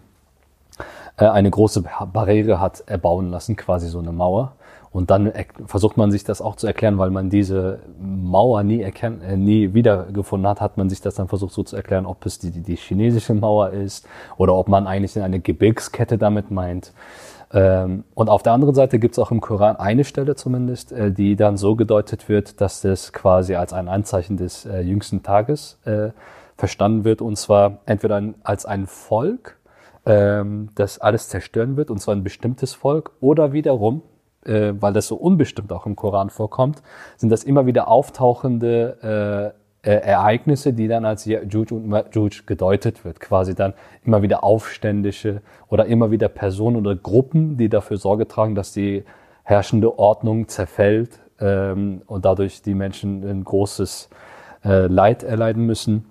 äh, eine große Barriere hat erbauen lassen, quasi so eine Mauer. Und dann versucht man sich das auch zu erklären, weil man diese Mauer nie, erkennt, äh, nie wiedergefunden hat, hat man sich das dann versucht so zu erklären, ob es die, die chinesische Mauer ist oder ob man eigentlich eine Gebirgskette damit meint. Ähm, und auf der anderen Seite gibt es auch im Koran eine Stelle zumindest, äh, die dann so gedeutet wird, dass das quasi als ein Anzeichen des äh, jüngsten Tages äh, verstanden wird, und zwar entweder ein, als ein Volk, ähm, das alles zerstören wird, und zwar ein bestimmtes Volk, oder wiederum äh, weil das so unbestimmt auch im Koran vorkommt, sind das immer wieder auftauchende äh, äh, Ereignisse, die dann als Ya'juj und Ma'juj gedeutet wird. Quasi dann immer wieder Aufständische oder immer wieder Personen oder Gruppen, die dafür Sorge tragen, dass die herrschende Ordnung zerfällt ähm, und dadurch die Menschen ein großes äh, Leid erleiden müssen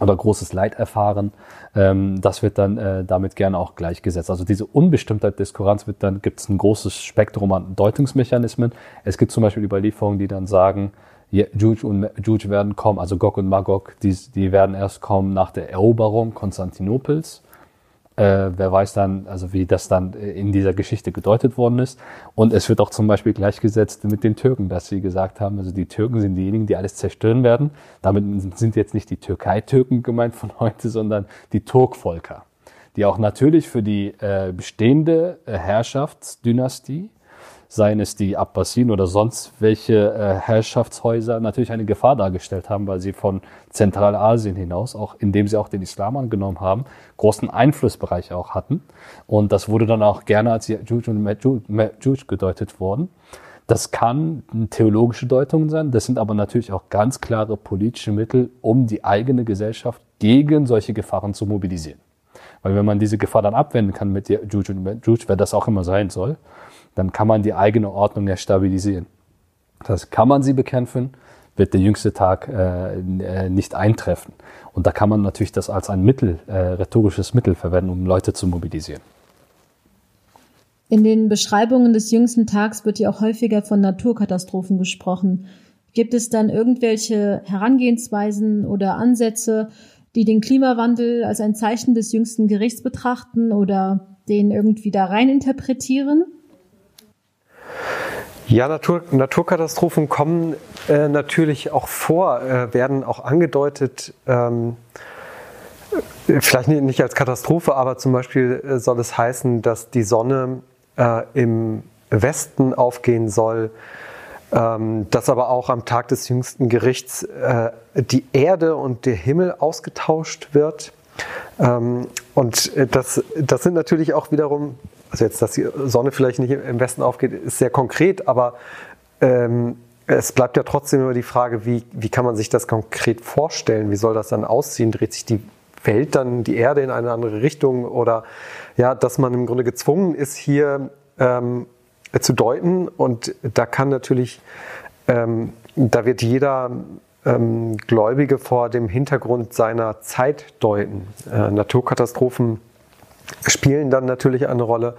oder großes Leid erfahren. Ähm, das wird dann äh, damit gerne auch gleichgesetzt. Also diese Unbestimmtheit des Korans wird dann, gibt es ein großes Spektrum an Deutungsmechanismen. Es gibt zum Beispiel Überlieferungen, die dann sagen, Juj und Juj werden kommen, also Gog und Magog, die, die werden erst kommen nach der Eroberung Konstantinopels. Äh, wer weiß dann, also wie das dann in dieser Geschichte gedeutet worden ist. Und es wird auch zum Beispiel gleichgesetzt mit den Türken, dass sie gesagt haben, also die Türken sind diejenigen, die alles zerstören werden. Damit sind jetzt nicht die Türkei-Türken gemeint von heute, sondern die Turkvolker, die auch natürlich für die äh, bestehende äh, Herrschaftsdynastie seien es die Abbasiden oder sonst welche äh, Herrschaftshäuser, natürlich eine Gefahr dargestellt haben, weil sie von Zentralasien hinaus, auch indem sie auch den Islam angenommen haben, großen Einflussbereich auch hatten. Und das wurde dann auch gerne als Yajuj und Majuj gedeutet worden. Das kann theologische Deutungen sein, das sind aber natürlich auch ganz klare politische Mittel, um die eigene Gesellschaft gegen solche Gefahren zu mobilisieren. Weil wenn man diese Gefahr dann abwenden kann mit Yajuj und Majuj, wer das auch immer sein soll, dann kann man die eigene Ordnung ja stabilisieren. Das heißt, kann man sie bekämpfen, wird der jüngste Tag äh, äh, nicht eintreffen. Und da kann man natürlich das als ein Mittel, äh, rhetorisches Mittel verwenden, um Leute zu mobilisieren. In den Beschreibungen des jüngsten Tags wird ja auch häufiger von Naturkatastrophen gesprochen. Gibt es dann irgendwelche Herangehensweisen oder Ansätze, die den Klimawandel als ein Zeichen des jüngsten Gerichts betrachten oder den irgendwie da rein interpretieren? Ja, Natur, Naturkatastrophen kommen äh, natürlich auch vor, äh, werden auch angedeutet, ähm, vielleicht nicht als Katastrophe, aber zum Beispiel äh, soll es heißen, dass die Sonne äh, im Westen aufgehen soll, ähm, dass aber auch am Tag des jüngsten Gerichts äh, die Erde und der Himmel ausgetauscht wird. Ähm, und äh, das, das sind natürlich auch wiederum also jetzt, dass die Sonne vielleicht nicht im Westen aufgeht, ist sehr konkret, aber ähm, es bleibt ja trotzdem immer die Frage, wie, wie kann man sich das konkret vorstellen? Wie soll das dann aussehen? Dreht sich die Welt dann, die Erde in eine andere Richtung? Oder ja, dass man im Grunde gezwungen ist, hier ähm, zu deuten. Und da kann natürlich, ähm, da wird jeder ähm, Gläubige vor dem Hintergrund seiner Zeit deuten. Äh, Naturkatastrophen spielen dann natürlich eine Rolle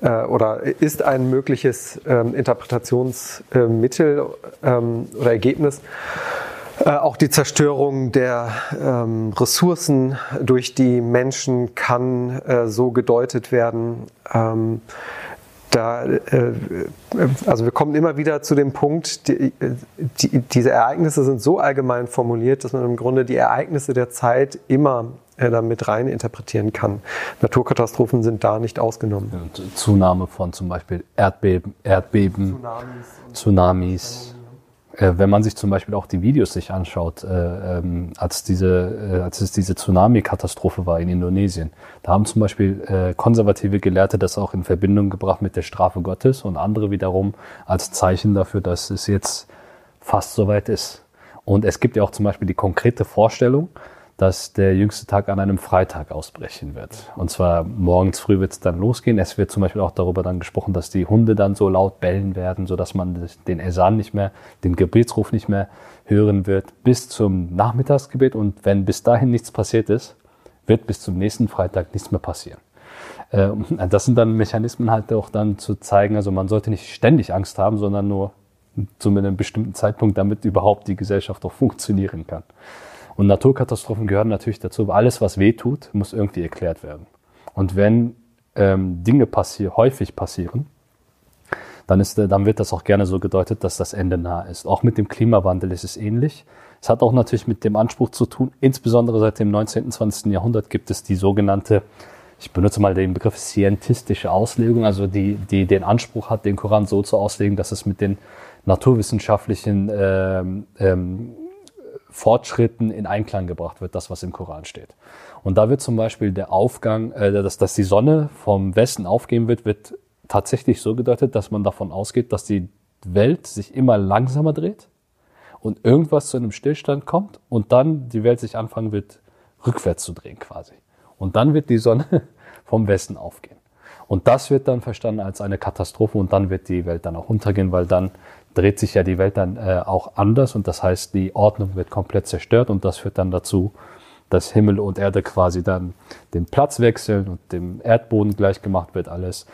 äh, oder ist ein mögliches ähm, Interpretationsmittel ähm, oder Ergebnis. Äh, auch die Zerstörung der ähm, Ressourcen durch die Menschen kann äh, so gedeutet werden. Ähm, da, äh, also wir kommen immer wieder zu dem Punkt, die, die, diese Ereignisse sind so allgemein formuliert, dass man im Grunde die Ereignisse der Zeit immer äh, da mit rein interpretieren kann. Naturkatastrophen sind da nicht ausgenommen. Ja, Zunahme von zum Beispiel Erdbeben, Erdbeben Tsunamis. Tsunamis. Äh, wenn man sich zum Beispiel auch die Videos sich anschaut, äh, ähm, als, diese, äh, als es diese Tsunami-Katastrophe war in Indonesien, da haben zum Beispiel äh, konservative Gelehrte das auch in Verbindung gebracht mit der Strafe Gottes und andere wiederum als Zeichen dafür, dass es jetzt fast soweit ist. Und es gibt ja auch zum Beispiel die konkrete Vorstellung, dass der jüngste Tag an einem Freitag ausbrechen wird. Und zwar morgens früh wird es dann losgehen. Es wird zum Beispiel auch darüber dann gesprochen, dass die Hunde dann so laut bellen werden, sodass man den Esan nicht mehr, den Gebetsruf nicht mehr hören wird, bis zum Nachmittagsgebet. Und wenn bis dahin nichts passiert ist, wird bis zum nächsten Freitag nichts mehr passieren. Ähm, das sind dann Mechanismen halt auch dann zu zeigen, also man sollte nicht ständig Angst haben, sondern nur zu einem bestimmten Zeitpunkt, damit überhaupt die Gesellschaft auch funktionieren kann. Und Naturkatastrophen gehören natürlich dazu. Alles, was weh tut, muss irgendwie erklärt werden. Und wenn ähm, Dinge passier häufig passieren, dann, ist, dann wird das auch gerne so gedeutet, dass das Ende nah ist. Auch mit dem Klimawandel ist es ähnlich. Es hat auch natürlich mit dem Anspruch zu tun, insbesondere seit dem 19. und 20. Jahrhundert gibt es die sogenannte, ich benutze mal den Begriff scientistische Auslegung, also die, die den Anspruch hat, den Koran so zu auslegen, dass es mit den naturwissenschaftlichen ähm, ähm, Fortschritten in Einklang gebracht wird, das, was im Koran steht. Und da wird zum Beispiel der Aufgang, äh, dass, dass die Sonne vom Westen aufgehen wird, wird tatsächlich so gedeutet, dass man davon ausgeht, dass die Welt sich immer langsamer dreht und irgendwas zu einem Stillstand kommt und dann die Welt sich anfangen wird, rückwärts zu drehen quasi. Und dann wird die Sonne vom Westen aufgehen. Und das wird dann verstanden als eine Katastrophe und dann wird die Welt dann auch untergehen, weil dann dreht sich ja die Welt dann äh, auch anders und das heißt, die Ordnung wird komplett zerstört und das führt dann dazu, dass Himmel und Erde quasi dann den Platz wechseln und dem Erdboden gleichgemacht wird alles.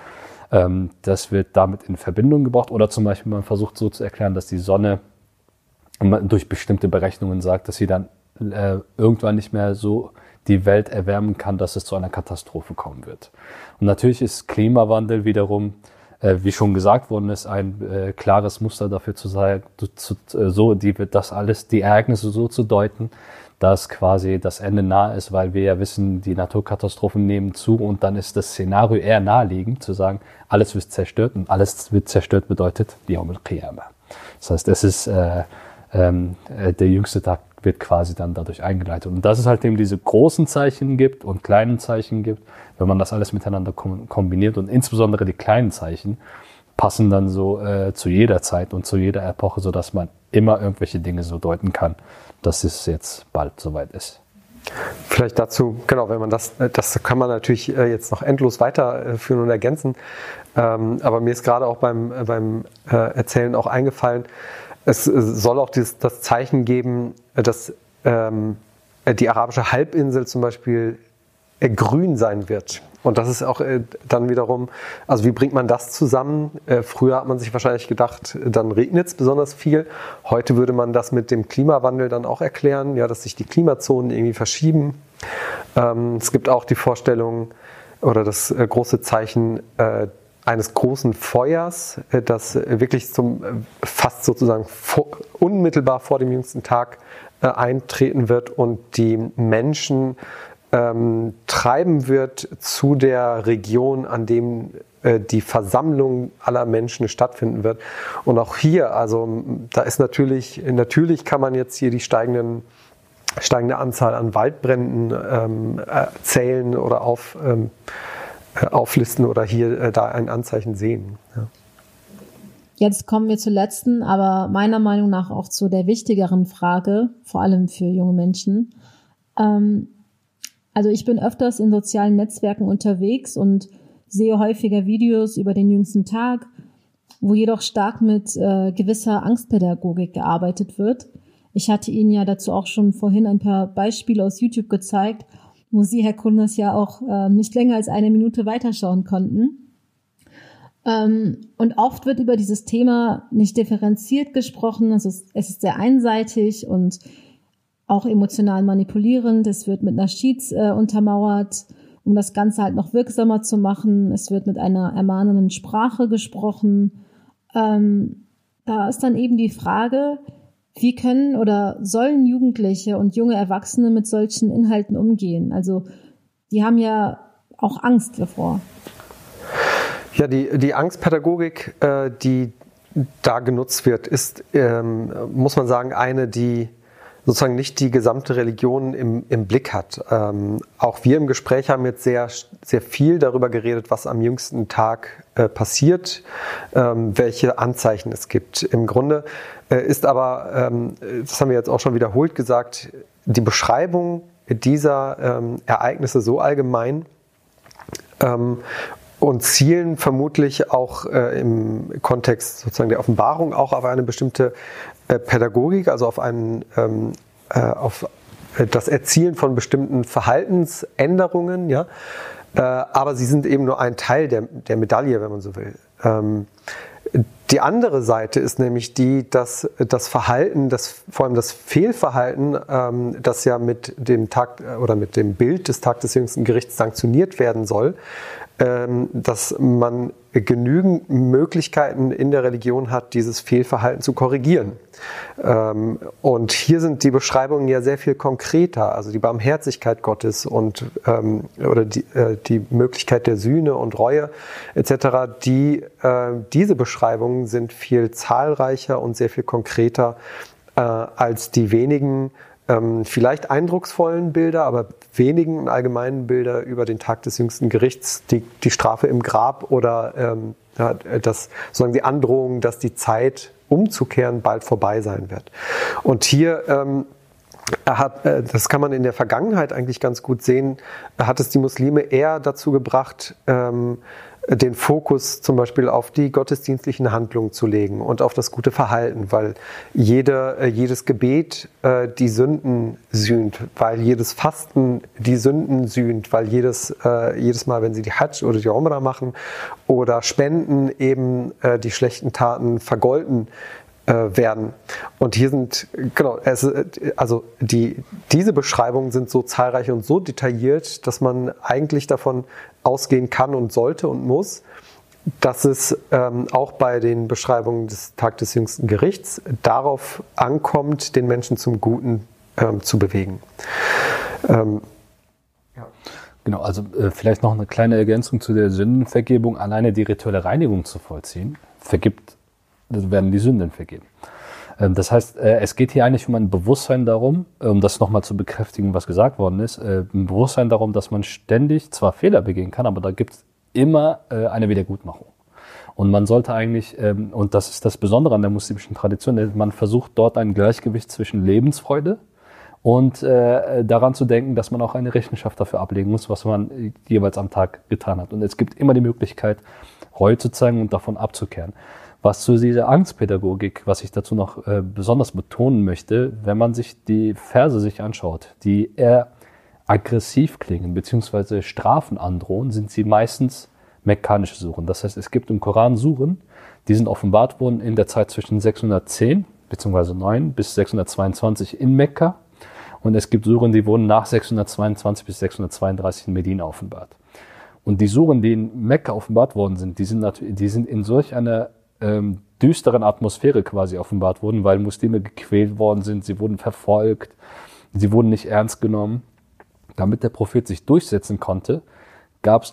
Ähm, das wird damit in Verbindung gebracht oder zum Beispiel man versucht so zu erklären, dass die Sonne durch bestimmte Berechnungen sagt, dass sie dann äh, irgendwann nicht mehr so die Welt erwärmen kann, dass es zu einer Katastrophe kommen wird. Und natürlich ist Klimawandel wiederum, äh, wie schon gesagt worden ist, ein äh, klares Muster dafür zu sein, zu, äh, so die wird das alles, die Ereignisse so zu deuten, dass quasi das Ende nahe ist, weil wir ja wissen, die Naturkatastrophen nehmen zu und dann ist das Szenario eher naheliegend zu sagen, alles wird zerstört und alles wird zerstört bedeutet die al-Qiyamah. Das heißt, es ist äh, ähm, äh, der jüngste Tag wird quasi dann dadurch eingeleitet. Und dass es halt eben diese großen Zeichen gibt und kleinen Zeichen gibt, wenn man das alles miteinander kombiniert und insbesondere die kleinen Zeichen passen dann so äh, zu jeder Zeit und zu jeder Epoche, so dass man immer irgendwelche Dinge so deuten kann, dass es jetzt bald soweit ist. Vielleicht dazu, genau, wenn man das, äh, das kann man natürlich äh, jetzt noch endlos weiterführen und ergänzen. Ähm, aber mir ist gerade auch beim, äh, beim Erzählen auch eingefallen, es soll auch das, das Zeichen geben, dass ähm, die arabische Halbinsel zum Beispiel grün sein wird. Und das ist auch äh, dann wiederum, also wie bringt man das zusammen? Äh, früher hat man sich wahrscheinlich gedacht, dann regnet es besonders viel. Heute würde man das mit dem Klimawandel dann auch erklären, ja, dass sich die Klimazonen irgendwie verschieben. Ähm, es gibt auch die Vorstellung oder das äh, große Zeichen äh, eines großen Feuers, äh, das wirklich zum äh, fast sozusagen vor, unmittelbar vor dem jüngsten Tag eintreten wird und die Menschen ähm, treiben wird zu der Region, an dem äh, die Versammlung aller Menschen stattfinden wird. Und auch hier, also da ist natürlich, natürlich kann man jetzt hier die steigenden steigende Anzahl an Waldbränden ähm, zählen oder auf, ähm, äh, auflisten oder hier äh, da ein Anzeichen sehen. Ja. Jetzt kommen wir zur letzten, aber meiner Meinung nach auch zu der wichtigeren Frage, vor allem für junge Menschen. Ähm, also ich bin öfters in sozialen Netzwerken unterwegs und sehe häufiger Videos über den jüngsten Tag, wo jedoch stark mit äh, gewisser Angstpädagogik gearbeitet wird. Ich hatte Ihnen ja dazu auch schon vorhin ein paar Beispiele aus YouTube gezeigt, wo Sie, Herr Kundes, ja auch äh, nicht länger als eine Minute weiterschauen konnten. Ähm, und oft wird über dieses Thema nicht differenziert gesprochen. Es ist, es ist sehr einseitig und auch emotional manipulierend. Es wird mit einer Cheats äh, untermauert, um das Ganze halt noch wirksamer zu machen. Es wird mit einer ermahnenden Sprache gesprochen. Ähm, da ist dann eben die Frage, wie können oder sollen Jugendliche und junge Erwachsene mit solchen Inhalten umgehen? Also die haben ja auch Angst davor. Ja, die, die Angstpädagogik, äh, die da genutzt wird, ist, ähm, muss man sagen, eine, die sozusagen nicht die gesamte Religion im, im Blick hat. Ähm, auch wir im Gespräch haben jetzt sehr, sehr viel darüber geredet, was am jüngsten Tag äh, passiert, ähm, welche Anzeichen es gibt. Im Grunde äh, ist aber, ähm, das haben wir jetzt auch schon wiederholt gesagt, die Beschreibung dieser ähm, Ereignisse so allgemein ähm, und zielen vermutlich auch äh, im Kontext sozusagen der Offenbarung auch auf eine bestimmte äh, Pädagogik, also auf, einen, ähm, äh, auf äh, das Erzielen von bestimmten Verhaltensänderungen, ja. Äh, aber sie sind eben nur ein Teil der, der Medaille, wenn man so will. Ähm, die andere Seite ist nämlich die, dass das Verhalten, das, vor allem das Fehlverhalten, ähm, das ja mit dem Tag oder mit dem Bild des Tag des jüngsten Gerichts sanktioniert werden soll, dass man genügend Möglichkeiten in der Religion hat, dieses Fehlverhalten zu korrigieren. Ähm, und hier sind die Beschreibungen ja sehr viel konkreter, also die Barmherzigkeit Gottes und ähm, oder die, äh, die Möglichkeit der Sühne und Reue etc. Die äh, diese Beschreibungen sind viel zahlreicher und sehr viel konkreter äh, als die wenigen ähm, vielleicht eindrucksvollen Bilder, aber wenigen allgemeinen Bilder über den Tag des jüngsten Gerichts, die, die Strafe im Grab oder ähm, das, sozusagen die Androhung, dass die Zeit umzukehren bald vorbei sein wird. Und hier ähm, hat, äh, das kann man in der Vergangenheit eigentlich ganz gut sehen, hat es die Muslime eher dazu gebracht, ähm, den Fokus zum Beispiel auf die gottesdienstlichen Handlungen zu legen und auf das gute Verhalten, weil jede, äh, jedes Gebet äh, die Sünden sühnt, weil jedes Fasten die Sünden sühnt, weil jedes, äh, jedes Mal, wenn sie die Hajj oder die Umrah machen oder spenden, eben äh, die schlechten Taten vergolten äh, werden. Und hier sind, genau, es, also die, diese Beschreibungen sind so zahlreich und so detailliert, dass man eigentlich davon ausgehen kann und sollte und muss, dass es ähm, auch bei den Beschreibungen des Tag des jüngsten Gerichts darauf ankommt, den Menschen zum Guten ähm, zu bewegen. Ähm, ja. Genau, also äh, vielleicht noch eine kleine Ergänzung zu der Sündenvergebung. Alleine die rituelle Reinigung zu vollziehen, vergibt, werden die Sünden vergeben. Ähm, das heißt, äh, es geht hier eigentlich um ein Bewusstsein darum, um das nochmal zu bekräftigen, was gesagt worden ist, äh, ein Bewusstsein darum, dass man ständig zwar Fehler begehen kann, aber da gibt es immer äh, eine Wiedergutmachung. Und man sollte eigentlich, ähm, und das ist das Besondere an der muslimischen Tradition, man versucht dort ein Gleichgewicht zwischen Lebensfreude und daran zu denken, dass man auch eine Rechenschaft dafür ablegen muss, was man jeweils am Tag getan hat. Und es gibt immer die Möglichkeit, Reue zu zeigen und davon abzukehren. Was zu dieser Angstpädagogik, was ich dazu noch äh, besonders betonen möchte, wenn man sich die Verse sich anschaut, die eher aggressiv klingen, beziehungsweise Strafen androhen, sind sie meistens mekkanische Suren. Das heißt, es gibt im Koran Suren, die sind offenbart worden in der Zeit zwischen 610 bzw. 9 bis 622 in Mekka und es gibt Suren, die wurden nach 622 bis 632 in Medina offenbart. Und die Suren, die in Mekka offenbart worden sind, die sind, die sind in solch einer ähm, düsteren Atmosphäre quasi offenbart worden, weil Muslime gequält worden sind, sie wurden verfolgt, sie wurden nicht ernst genommen. Damit der Prophet sich durchsetzen konnte, gab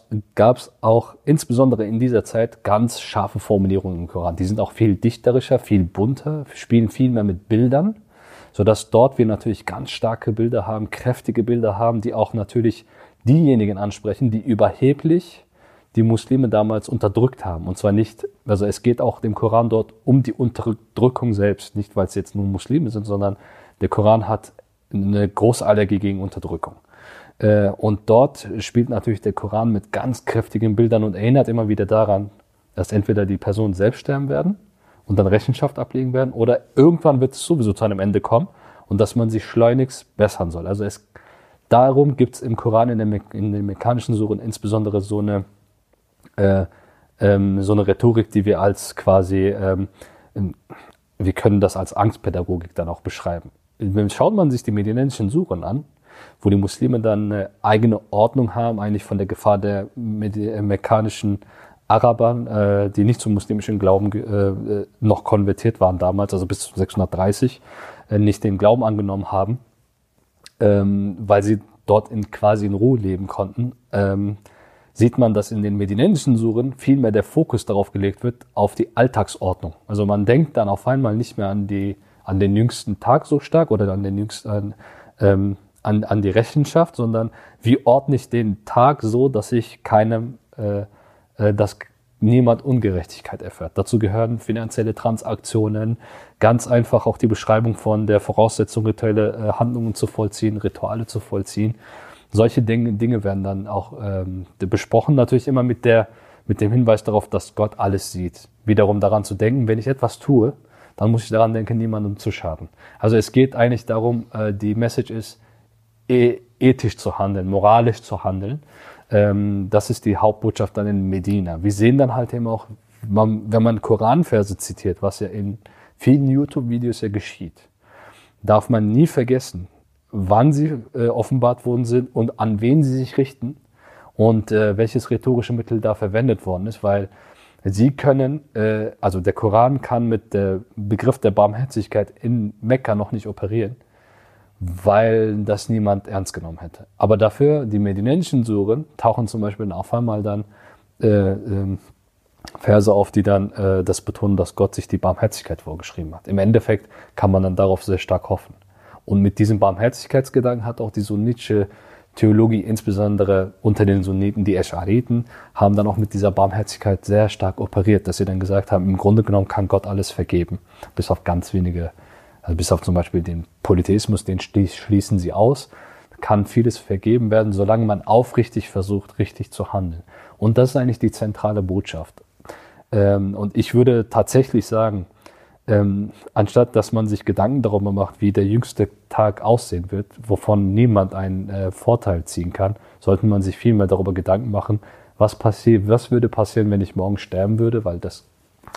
es auch insbesondere in dieser Zeit ganz scharfe Formulierungen im Koran. Die sind auch viel dichterischer, viel bunter, spielen viel mehr mit Bildern sodass dort wir natürlich ganz starke Bilder haben, kräftige Bilder haben, die auch natürlich diejenigen ansprechen, die überheblich die Muslime damals unterdrückt haben. Und zwar nicht, also es geht auch dem Koran dort um die Unterdrückung selbst, nicht weil es jetzt nur Muslime sind, sondern der Koran hat eine große Allergie gegen Unterdrückung. Äh, und dort spielt natürlich der Koran mit ganz kräftigen Bildern und erinnert immer wieder daran, dass entweder die Personen selbst sterben werden und dann Rechenschaft ablegen werden oder irgendwann wird es sowieso zu einem Ende kommen und dass man sich schleunigst bessern soll. Also es, darum gibt es im Koran in, der, in den mechanischen Suren insbesondere so eine, äh, ähm, so eine Rhetorik, die wir als quasi, ähm, wir können das als Angstpädagogik dann auch beschreiben. Schaut man sich die medianischen Suren an, wo die Muslime dann eine eigene Ordnung haben, eigentlich von der Gefahr der mechanischen Arabern, äh, die nicht zum muslimischen Glauben äh, noch konvertiert waren damals, also bis 630, äh, nicht den Glauben angenommen haben, ähm, weil sie dort in quasi in Ruhe leben konnten, ähm, sieht man, dass in den medinensischen Suren viel mehr der Fokus darauf gelegt wird, auf die Alltagsordnung. Also man denkt dann auf einmal nicht mehr an die, an den jüngsten Tag so stark oder an den jüngsten, an, ähm, an, an die Rechenschaft, sondern wie ordne ich den Tag so, dass ich keinem äh, äh, dass niemand Ungerechtigkeit erfährt. Dazu gehören finanzielle Transaktionen, ganz einfach auch die Beschreibung von der Voraussetzung, rituelle äh, Handlungen zu vollziehen, Rituale zu vollziehen. Solche Dinge, Dinge werden dann auch ähm, besprochen, natürlich immer mit, der, mit dem Hinweis darauf, dass Gott alles sieht. Wiederum daran zu denken, wenn ich etwas tue, dann muss ich daran denken, niemandem zu schaden. Also es geht eigentlich darum, äh, die Message ist, e ethisch zu handeln, moralisch zu handeln ähm, das ist die Hauptbotschaft dann in Medina. Wir sehen dann halt eben auch, man, wenn man Koranverse zitiert, was ja in vielen YouTube-Videos ja geschieht, darf man nie vergessen, wann sie äh, offenbart worden sind und an wen sie sich richten und äh, welches rhetorische Mittel da verwendet worden ist, weil sie können, äh, also der Koran kann mit dem Begriff der Barmherzigkeit in Mekka noch nicht operieren weil das niemand ernst genommen hätte. Aber dafür, die medinensischen Suren tauchen zum Beispiel auf einmal dann äh, äh, Verse auf, die dann äh, das betonen, dass Gott sich die Barmherzigkeit vorgeschrieben hat. Im Endeffekt kann man dann darauf sehr stark hoffen. Und mit diesem Barmherzigkeitsgedanken hat auch die sunnitische Theologie, insbesondere unter den Sunniten, die Eschariten, haben dann auch mit dieser Barmherzigkeit sehr stark operiert, dass sie dann gesagt haben, im Grunde genommen kann Gott alles vergeben, bis auf ganz wenige also bis auf zum Beispiel den Polytheismus, den schließen sie aus, kann vieles vergeben werden, solange man aufrichtig versucht, richtig zu handeln. Und das ist eigentlich die zentrale Botschaft. Ähm, und ich würde tatsächlich sagen, ähm, anstatt dass man sich Gedanken darüber macht, wie der jüngste Tag aussehen wird, wovon niemand einen äh, Vorteil ziehen kann, sollte man sich viel mehr darüber Gedanken machen, was passiert, was würde passieren, wenn ich morgen sterben würde, weil das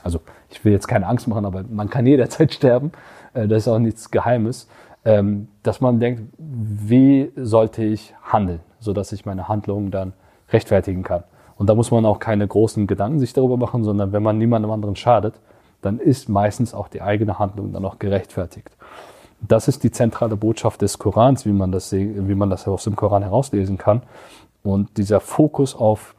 also ich will jetzt keine Angst machen, aber man kann jederzeit sterben. Äh, das ist auch nichts Geheimes. Ähm, dass man denkt, wie sollte ich handeln, sodass ich meine Handlungen dann rechtfertigen kann. Und da muss man auch keine großen Gedanken sich darüber machen, sondern wenn man niemandem anderen schadet, dann ist meistens auch die eigene Handlung dann auch gerechtfertigt. Das ist die zentrale Botschaft des Korans, wie man das, wie man das aus dem Koran herauslesen kann. Und dieser Fokus auf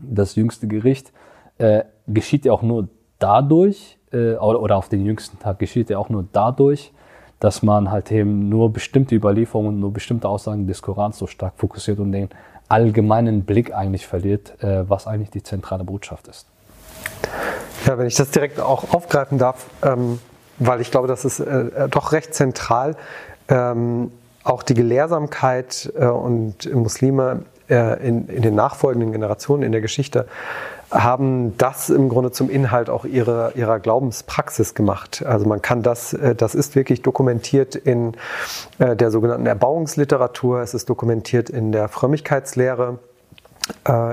das jüngste Gericht äh, geschieht ja auch nur dadurch, äh, oder auf den jüngsten Tag geschieht ja auch nur dadurch, dass man halt eben nur bestimmte Überlieferungen, nur bestimmte Aussagen des Korans so stark fokussiert und den allgemeinen Blick eigentlich verliert, äh, was eigentlich die zentrale Botschaft ist. Ja, wenn ich das direkt auch aufgreifen darf, ähm, weil ich glaube, das ist äh, doch recht zentral. Ähm, auch die Gelehrsamkeit äh, und Muslime äh, in, in, den nachfolgenden Generationen in der Geschichte haben das im Grunde zum Inhalt auch ihrer, ihrer Glaubenspraxis gemacht. Also man kann das, äh, das ist wirklich dokumentiert in äh, der sogenannten Erbauungsliteratur, es ist dokumentiert in der Frömmigkeitslehre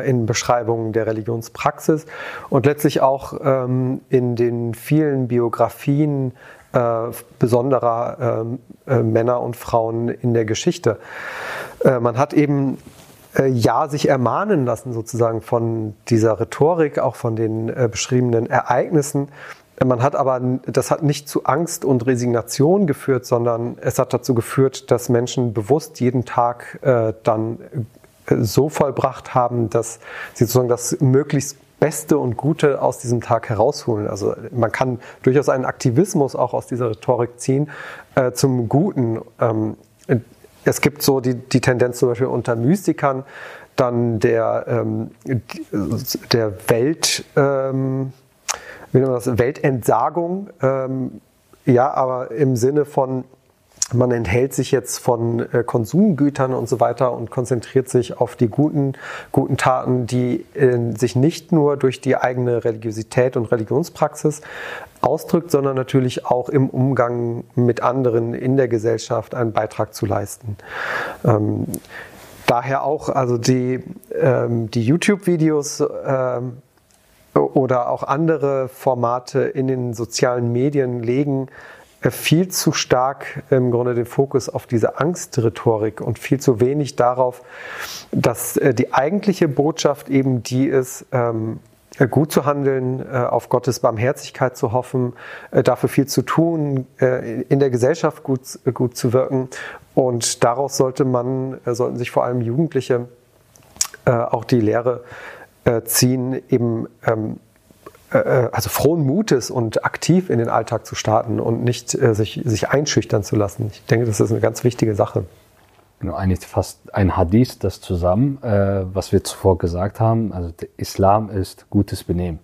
in Beschreibungen der Religionspraxis und letztlich auch ähm, in den vielen Biografien äh, besonderer äh, äh, Männer und Frauen in der Geschichte. man hat eben äh, ja sich ermahnen lassen sozusagen von dieser Rhetorik, auch von den äh, beschriebenen Ereignissen. Man hat aber, das hat nicht zu Angst und Resignation geführt, sondern es hat dazu geführt, dass Menschen bewusst jeden Tag äh, dann äh, so vollbracht haben, dass sie sozusagen das möglichst Beste und Gute aus diesem Tag herausholen. Also man kann durchaus einen Aktivismus auch aus dieser Rhetorik ziehen äh, zum Guten. Ähm, es gibt so die, die Tendenz zum Beispiel unter Mystikern, dann der, ähm, der Welt, ähm, wie nennt man das, Weltentsagung, ähm, ja, aber im Sinne von, man enthält sich jetzt von äh, Konsumgütern und so weiter und konzentriert sich auf die guten, guten Taten, die äh, sich nicht nur durch die eigene Religiosität und Religionspraxis ausdrückt, sondern natürlich auch im Umgang mit anderen in der Gesellschaft einen Beitrag zu leisten. Ähm, daher auch also die, ähm, die YouTube-Videos ähm, oder auch andere Formate in den sozialen Medien legen viel zu stark im Grunde den Fokus auf diese Angstrhetorik und viel zu wenig darauf, dass äh, die eigentliche Botschaft eben die ist, ähm, äh, gut zu handeln, auf Gottes Barmherzigkeit zu hoffen, dafür viel zu tun, in der Gesellschaft gut, gut zu wirken. Und daraus sollte man, sollten sich vor allem Jugendliche auch die Lehre ziehen, eben ähm, äh, äh, also frohen Mutes und aktiv in den Alltag zu starten und nicht äh, sich, sich einschüchtern zu lassen. Ich denke, das ist eine ganz wichtige Sache. Genau, eigentlich fast ein Hadith, das zusammen, äh, was wir zuvor gesagt haben. Also der Islam ist gutes Benehmen.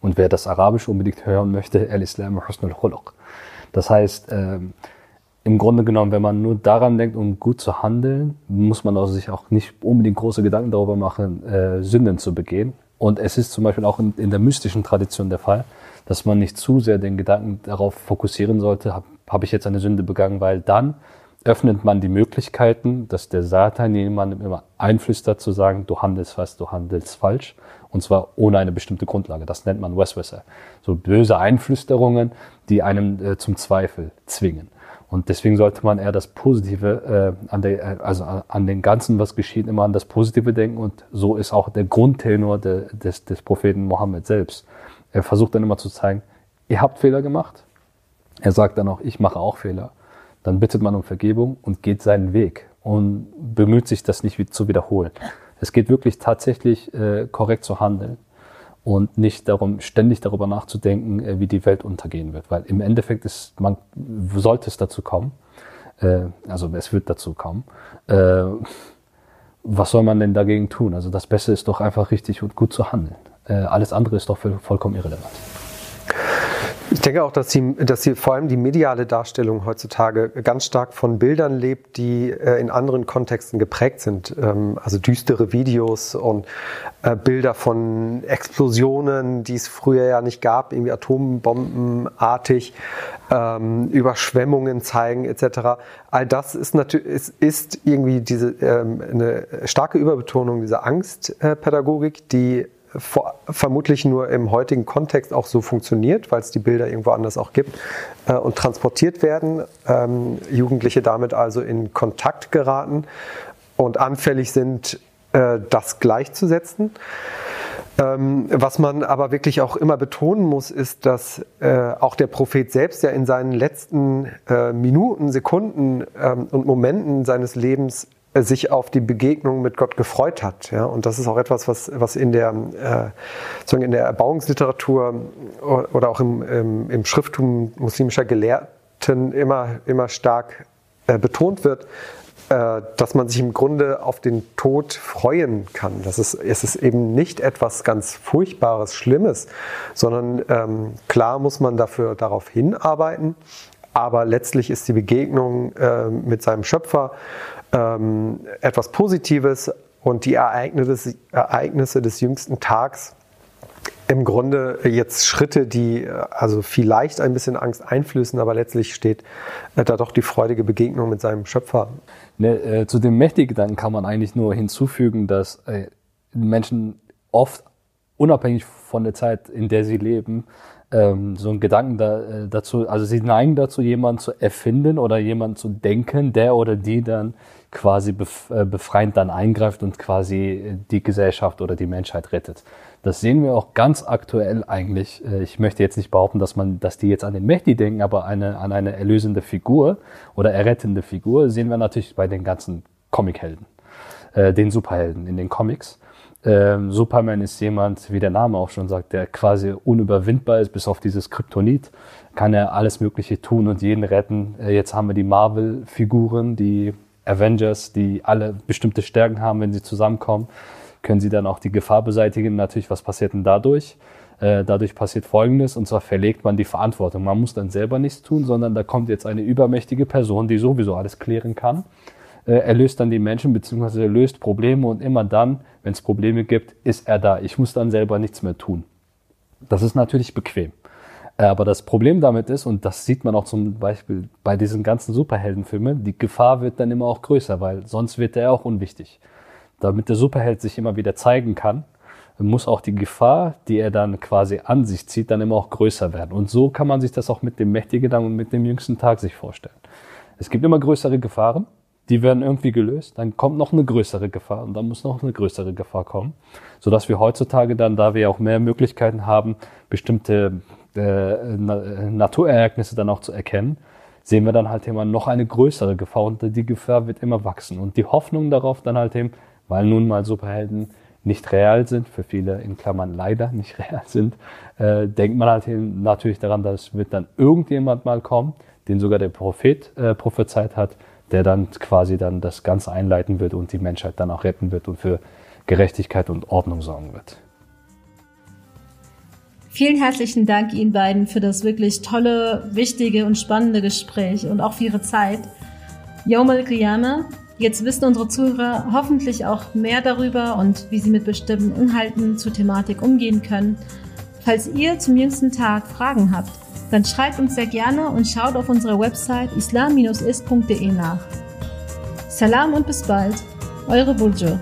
Und wer das Arabisch unbedingt hören möchte, al-Islam husnul khuluq. Das heißt, äh, im Grunde genommen, wenn man nur daran denkt, um gut zu handeln, muss man auch sich auch nicht unbedingt große Gedanken darüber machen, äh, Sünden zu begehen. Und es ist zum Beispiel auch in, in, der mystischen Tradition der Fall, dass man nicht zu sehr den Gedanken darauf fokussieren sollte, habe hab ich jetzt eine Sünde begangen, weil dann öffnet man die Möglichkeiten, dass der Satan jemandem immer einflüstert zu sagen, du handelst was, du handelst falsch. Und zwar ohne eine bestimmte Grundlage. Das nennt man Westwasser. So böse Einflüsterungen, die einem äh, zum Zweifel zwingen. Und deswegen sollte man eher das Positive äh, an der, äh, also an den Ganzen, was geschieht, immer an das Positive denken. Und so ist auch der Grundtenor de, des, des Propheten Mohammed selbst. Er versucht dann immer zu zeigen, ihr habt Fehler gemacht. Er sagt dann auch, ich mache auch Fehler. Dann bittet man um Vergebung und geht seinen Weg und bemüht sich, das nicht zu wiederholen. Es geht wirklich tatsächlich äh, korrekt zu handeln und nicht darum, ständig darüber nachzudenken, äh, wie die Welt untergehen wird. Weil im Endeffekt ist, man sollte es dazu kommen, äh, also es wird dazu kommen. Äh, was soll man denn dagegen tun? Also das Beste ist doch einfach richtig und gut zu handeln. Alles andere ist doch vollkommen irrelevant. Ich denke auch, dass sie, dass sie vor allem die mediale Darstellung heutzutage ganz stark von Bildern lebt, die äh, in anderen Kontexten geprägt sind. Ähm, also düstere Videos und äh, Bilder von Explosionen, die es früher ja nicht gab, irgendwie atombombenartig, ähm, Überschwemmungen zeigen etc. All das ist natürlich ist, irgendwie diese ähm, eine starke Überbetonung dieser Angstpädagogik, die vor, vermutlich nur im heutigen Kontext auch so funktioniert, weil es die Bilder irgendwo anders auch gibt äh, und transportiert werden. Ähm, Jugendliche damit also in Kontakt geraten und anfällig sind, äh, das gleichzusetzen. Ähm, was man aber wirklich auch immer betonen muss, ist, dass äh, auch der Prophet selbst ja in seinen letzten äh, Minuten, Sekunden ähm, und Momenten seines Lebens sich auf die Begegnung mit Gott gefreut hat. Ja? Und das ist auch etwas, was, was in, der, äh, in der Erbauungsliteratur oder auch im, im, im Schrifttum muslimischer Gelehrten immer, immer stark äh, betont wird, äh, dass man sich im Grunde auf den Tod freuen kann. Das ist, es ist eben nicht etwas ganz Furchtbares, Schlimmes, sondern ähm, klar muss man dafür darauf hinarbeiten. Aber letztlich ist die Begegnung äh, mit seinem Schöpfer ähm, etwas Positives und die Ereignisse, Ereignisse des jüngsten Tags im Grunde jetzt Schritte, die äh, also vielleicht ein bisschen Angst einflößen, aber letztlich steht äh, da doch die freudige Begegnung mit seinem Schöpfer. Ne, äh, zu dem Mächtiggedanken kann man eigentlich nur hinzufügen, dass äh, Menschen oft unabhängig von der Zeit, in der sie leben, ähm, so einen Gedanken da, äh, dazu, also sie neigen dazu, jemanden zu erfinden oder jemanden zu denken, der oder die dann quasi bef äh, befreiend dann eingreift und quasi die Gesellschaft oder die Menschheit rettet. Das sehen wir auch ganz aktuell eigentlich. Äh, ich möchte jetzt nicht behaupten, dass man, dass die jetzt an den Mehdi denken, aber eine, an eine erlösende Figur oder errettende Figur sehen wir natürlich bei den ganzen Comichelden, äh, den Superhelden in den Comics. Ähm, Superman ist jemand, wie der Name auch schon sagt, der quasi unüberwindbar ist, bis auf dieses Kryptonit. Kann er alles Mögliche tun und jeden retten. Äh, jetzt haben wir die Marvel-Figuren, die Avengers, die alle bestimmte Stärken haben, wenn sie zusammenkommen können sie dann auch die Gefahr beseitigen. Natürlich, was passiert denn dadurch? Äh, dadurch passiert Folgendes, und zwar verlegt man die Verantwortung. Man muss dann selber nichts tun, sondern da kommt jetzt eine übermächtige Person, die sowieso alles klären kann. Äh, er löst dann die Menschen, beziehungsweise er löst Probleme und immer dann, wenn es Probleme gibt, ist er da. Ich muss dann selber nichts mehr tun. Das ist natürlich bequem. Äh, aber das Problem damit ist, und das sieht man auch zum Beispiel bei diesen ganzen Superheldenfilmen, die Gefahr wird dann immer auch größer, weil sonst wird er auch unwichtig damit der Superheld sich immer wieder zeigen kann, muss auch die Gefahr, die er dann quasi an sich zieht, dann immer auch größer werden. Und so kann man sich das auch mit dem mächtigen und mit dem jüngsten Tag sich vorstellen. Es gibt immer größere Gefahren, die werden irgendwie gelöst, dann kommt noch eine größere Gefahr und dann muss noch eine größere Gefahr kommen, sodass wir heutzutage dann, da wir auch mehr Möglichkeiten haben, bestimmte äh, Naturereignisse dann auch zu erkennen, sehen wir dann halt immer noch eine größere Gefahr und die Gefahr wird immer wachsen. Und die Hoffnung darauf dann halt eben, weil nun mal Superhelden nicht real sind, für viele in Klammern leider nicht real sind, äh, denkt man halt natürlich daran, dass wird dann irgendjemand mal kommen, den sogar der Prophet äh, prophezeit hat, der dann quasi dann das Ganze einleiten wird und die Menschheit dann auch retten wird und für Gerechtigkeit und Ordnung sorgen wird. Vielen herzlichen Dank Ihnen beiden für das wirklich tolle, wichtige und spannende Gespräch und auch für Ihre Zeit. Yom al-Qiyamah Jetzt wissen unsere Zuhörer hoffentlich auch mehr darüber und wie sie mit bestimmten Inhalten zur Thematik umgehen können. Falls ihr zum jüngsten Tag Fragen habt, dann schreibt uns sehr gerne und schaut auf unserer Website islam-ist.de nach. Salam und bis bald, eure Buljo.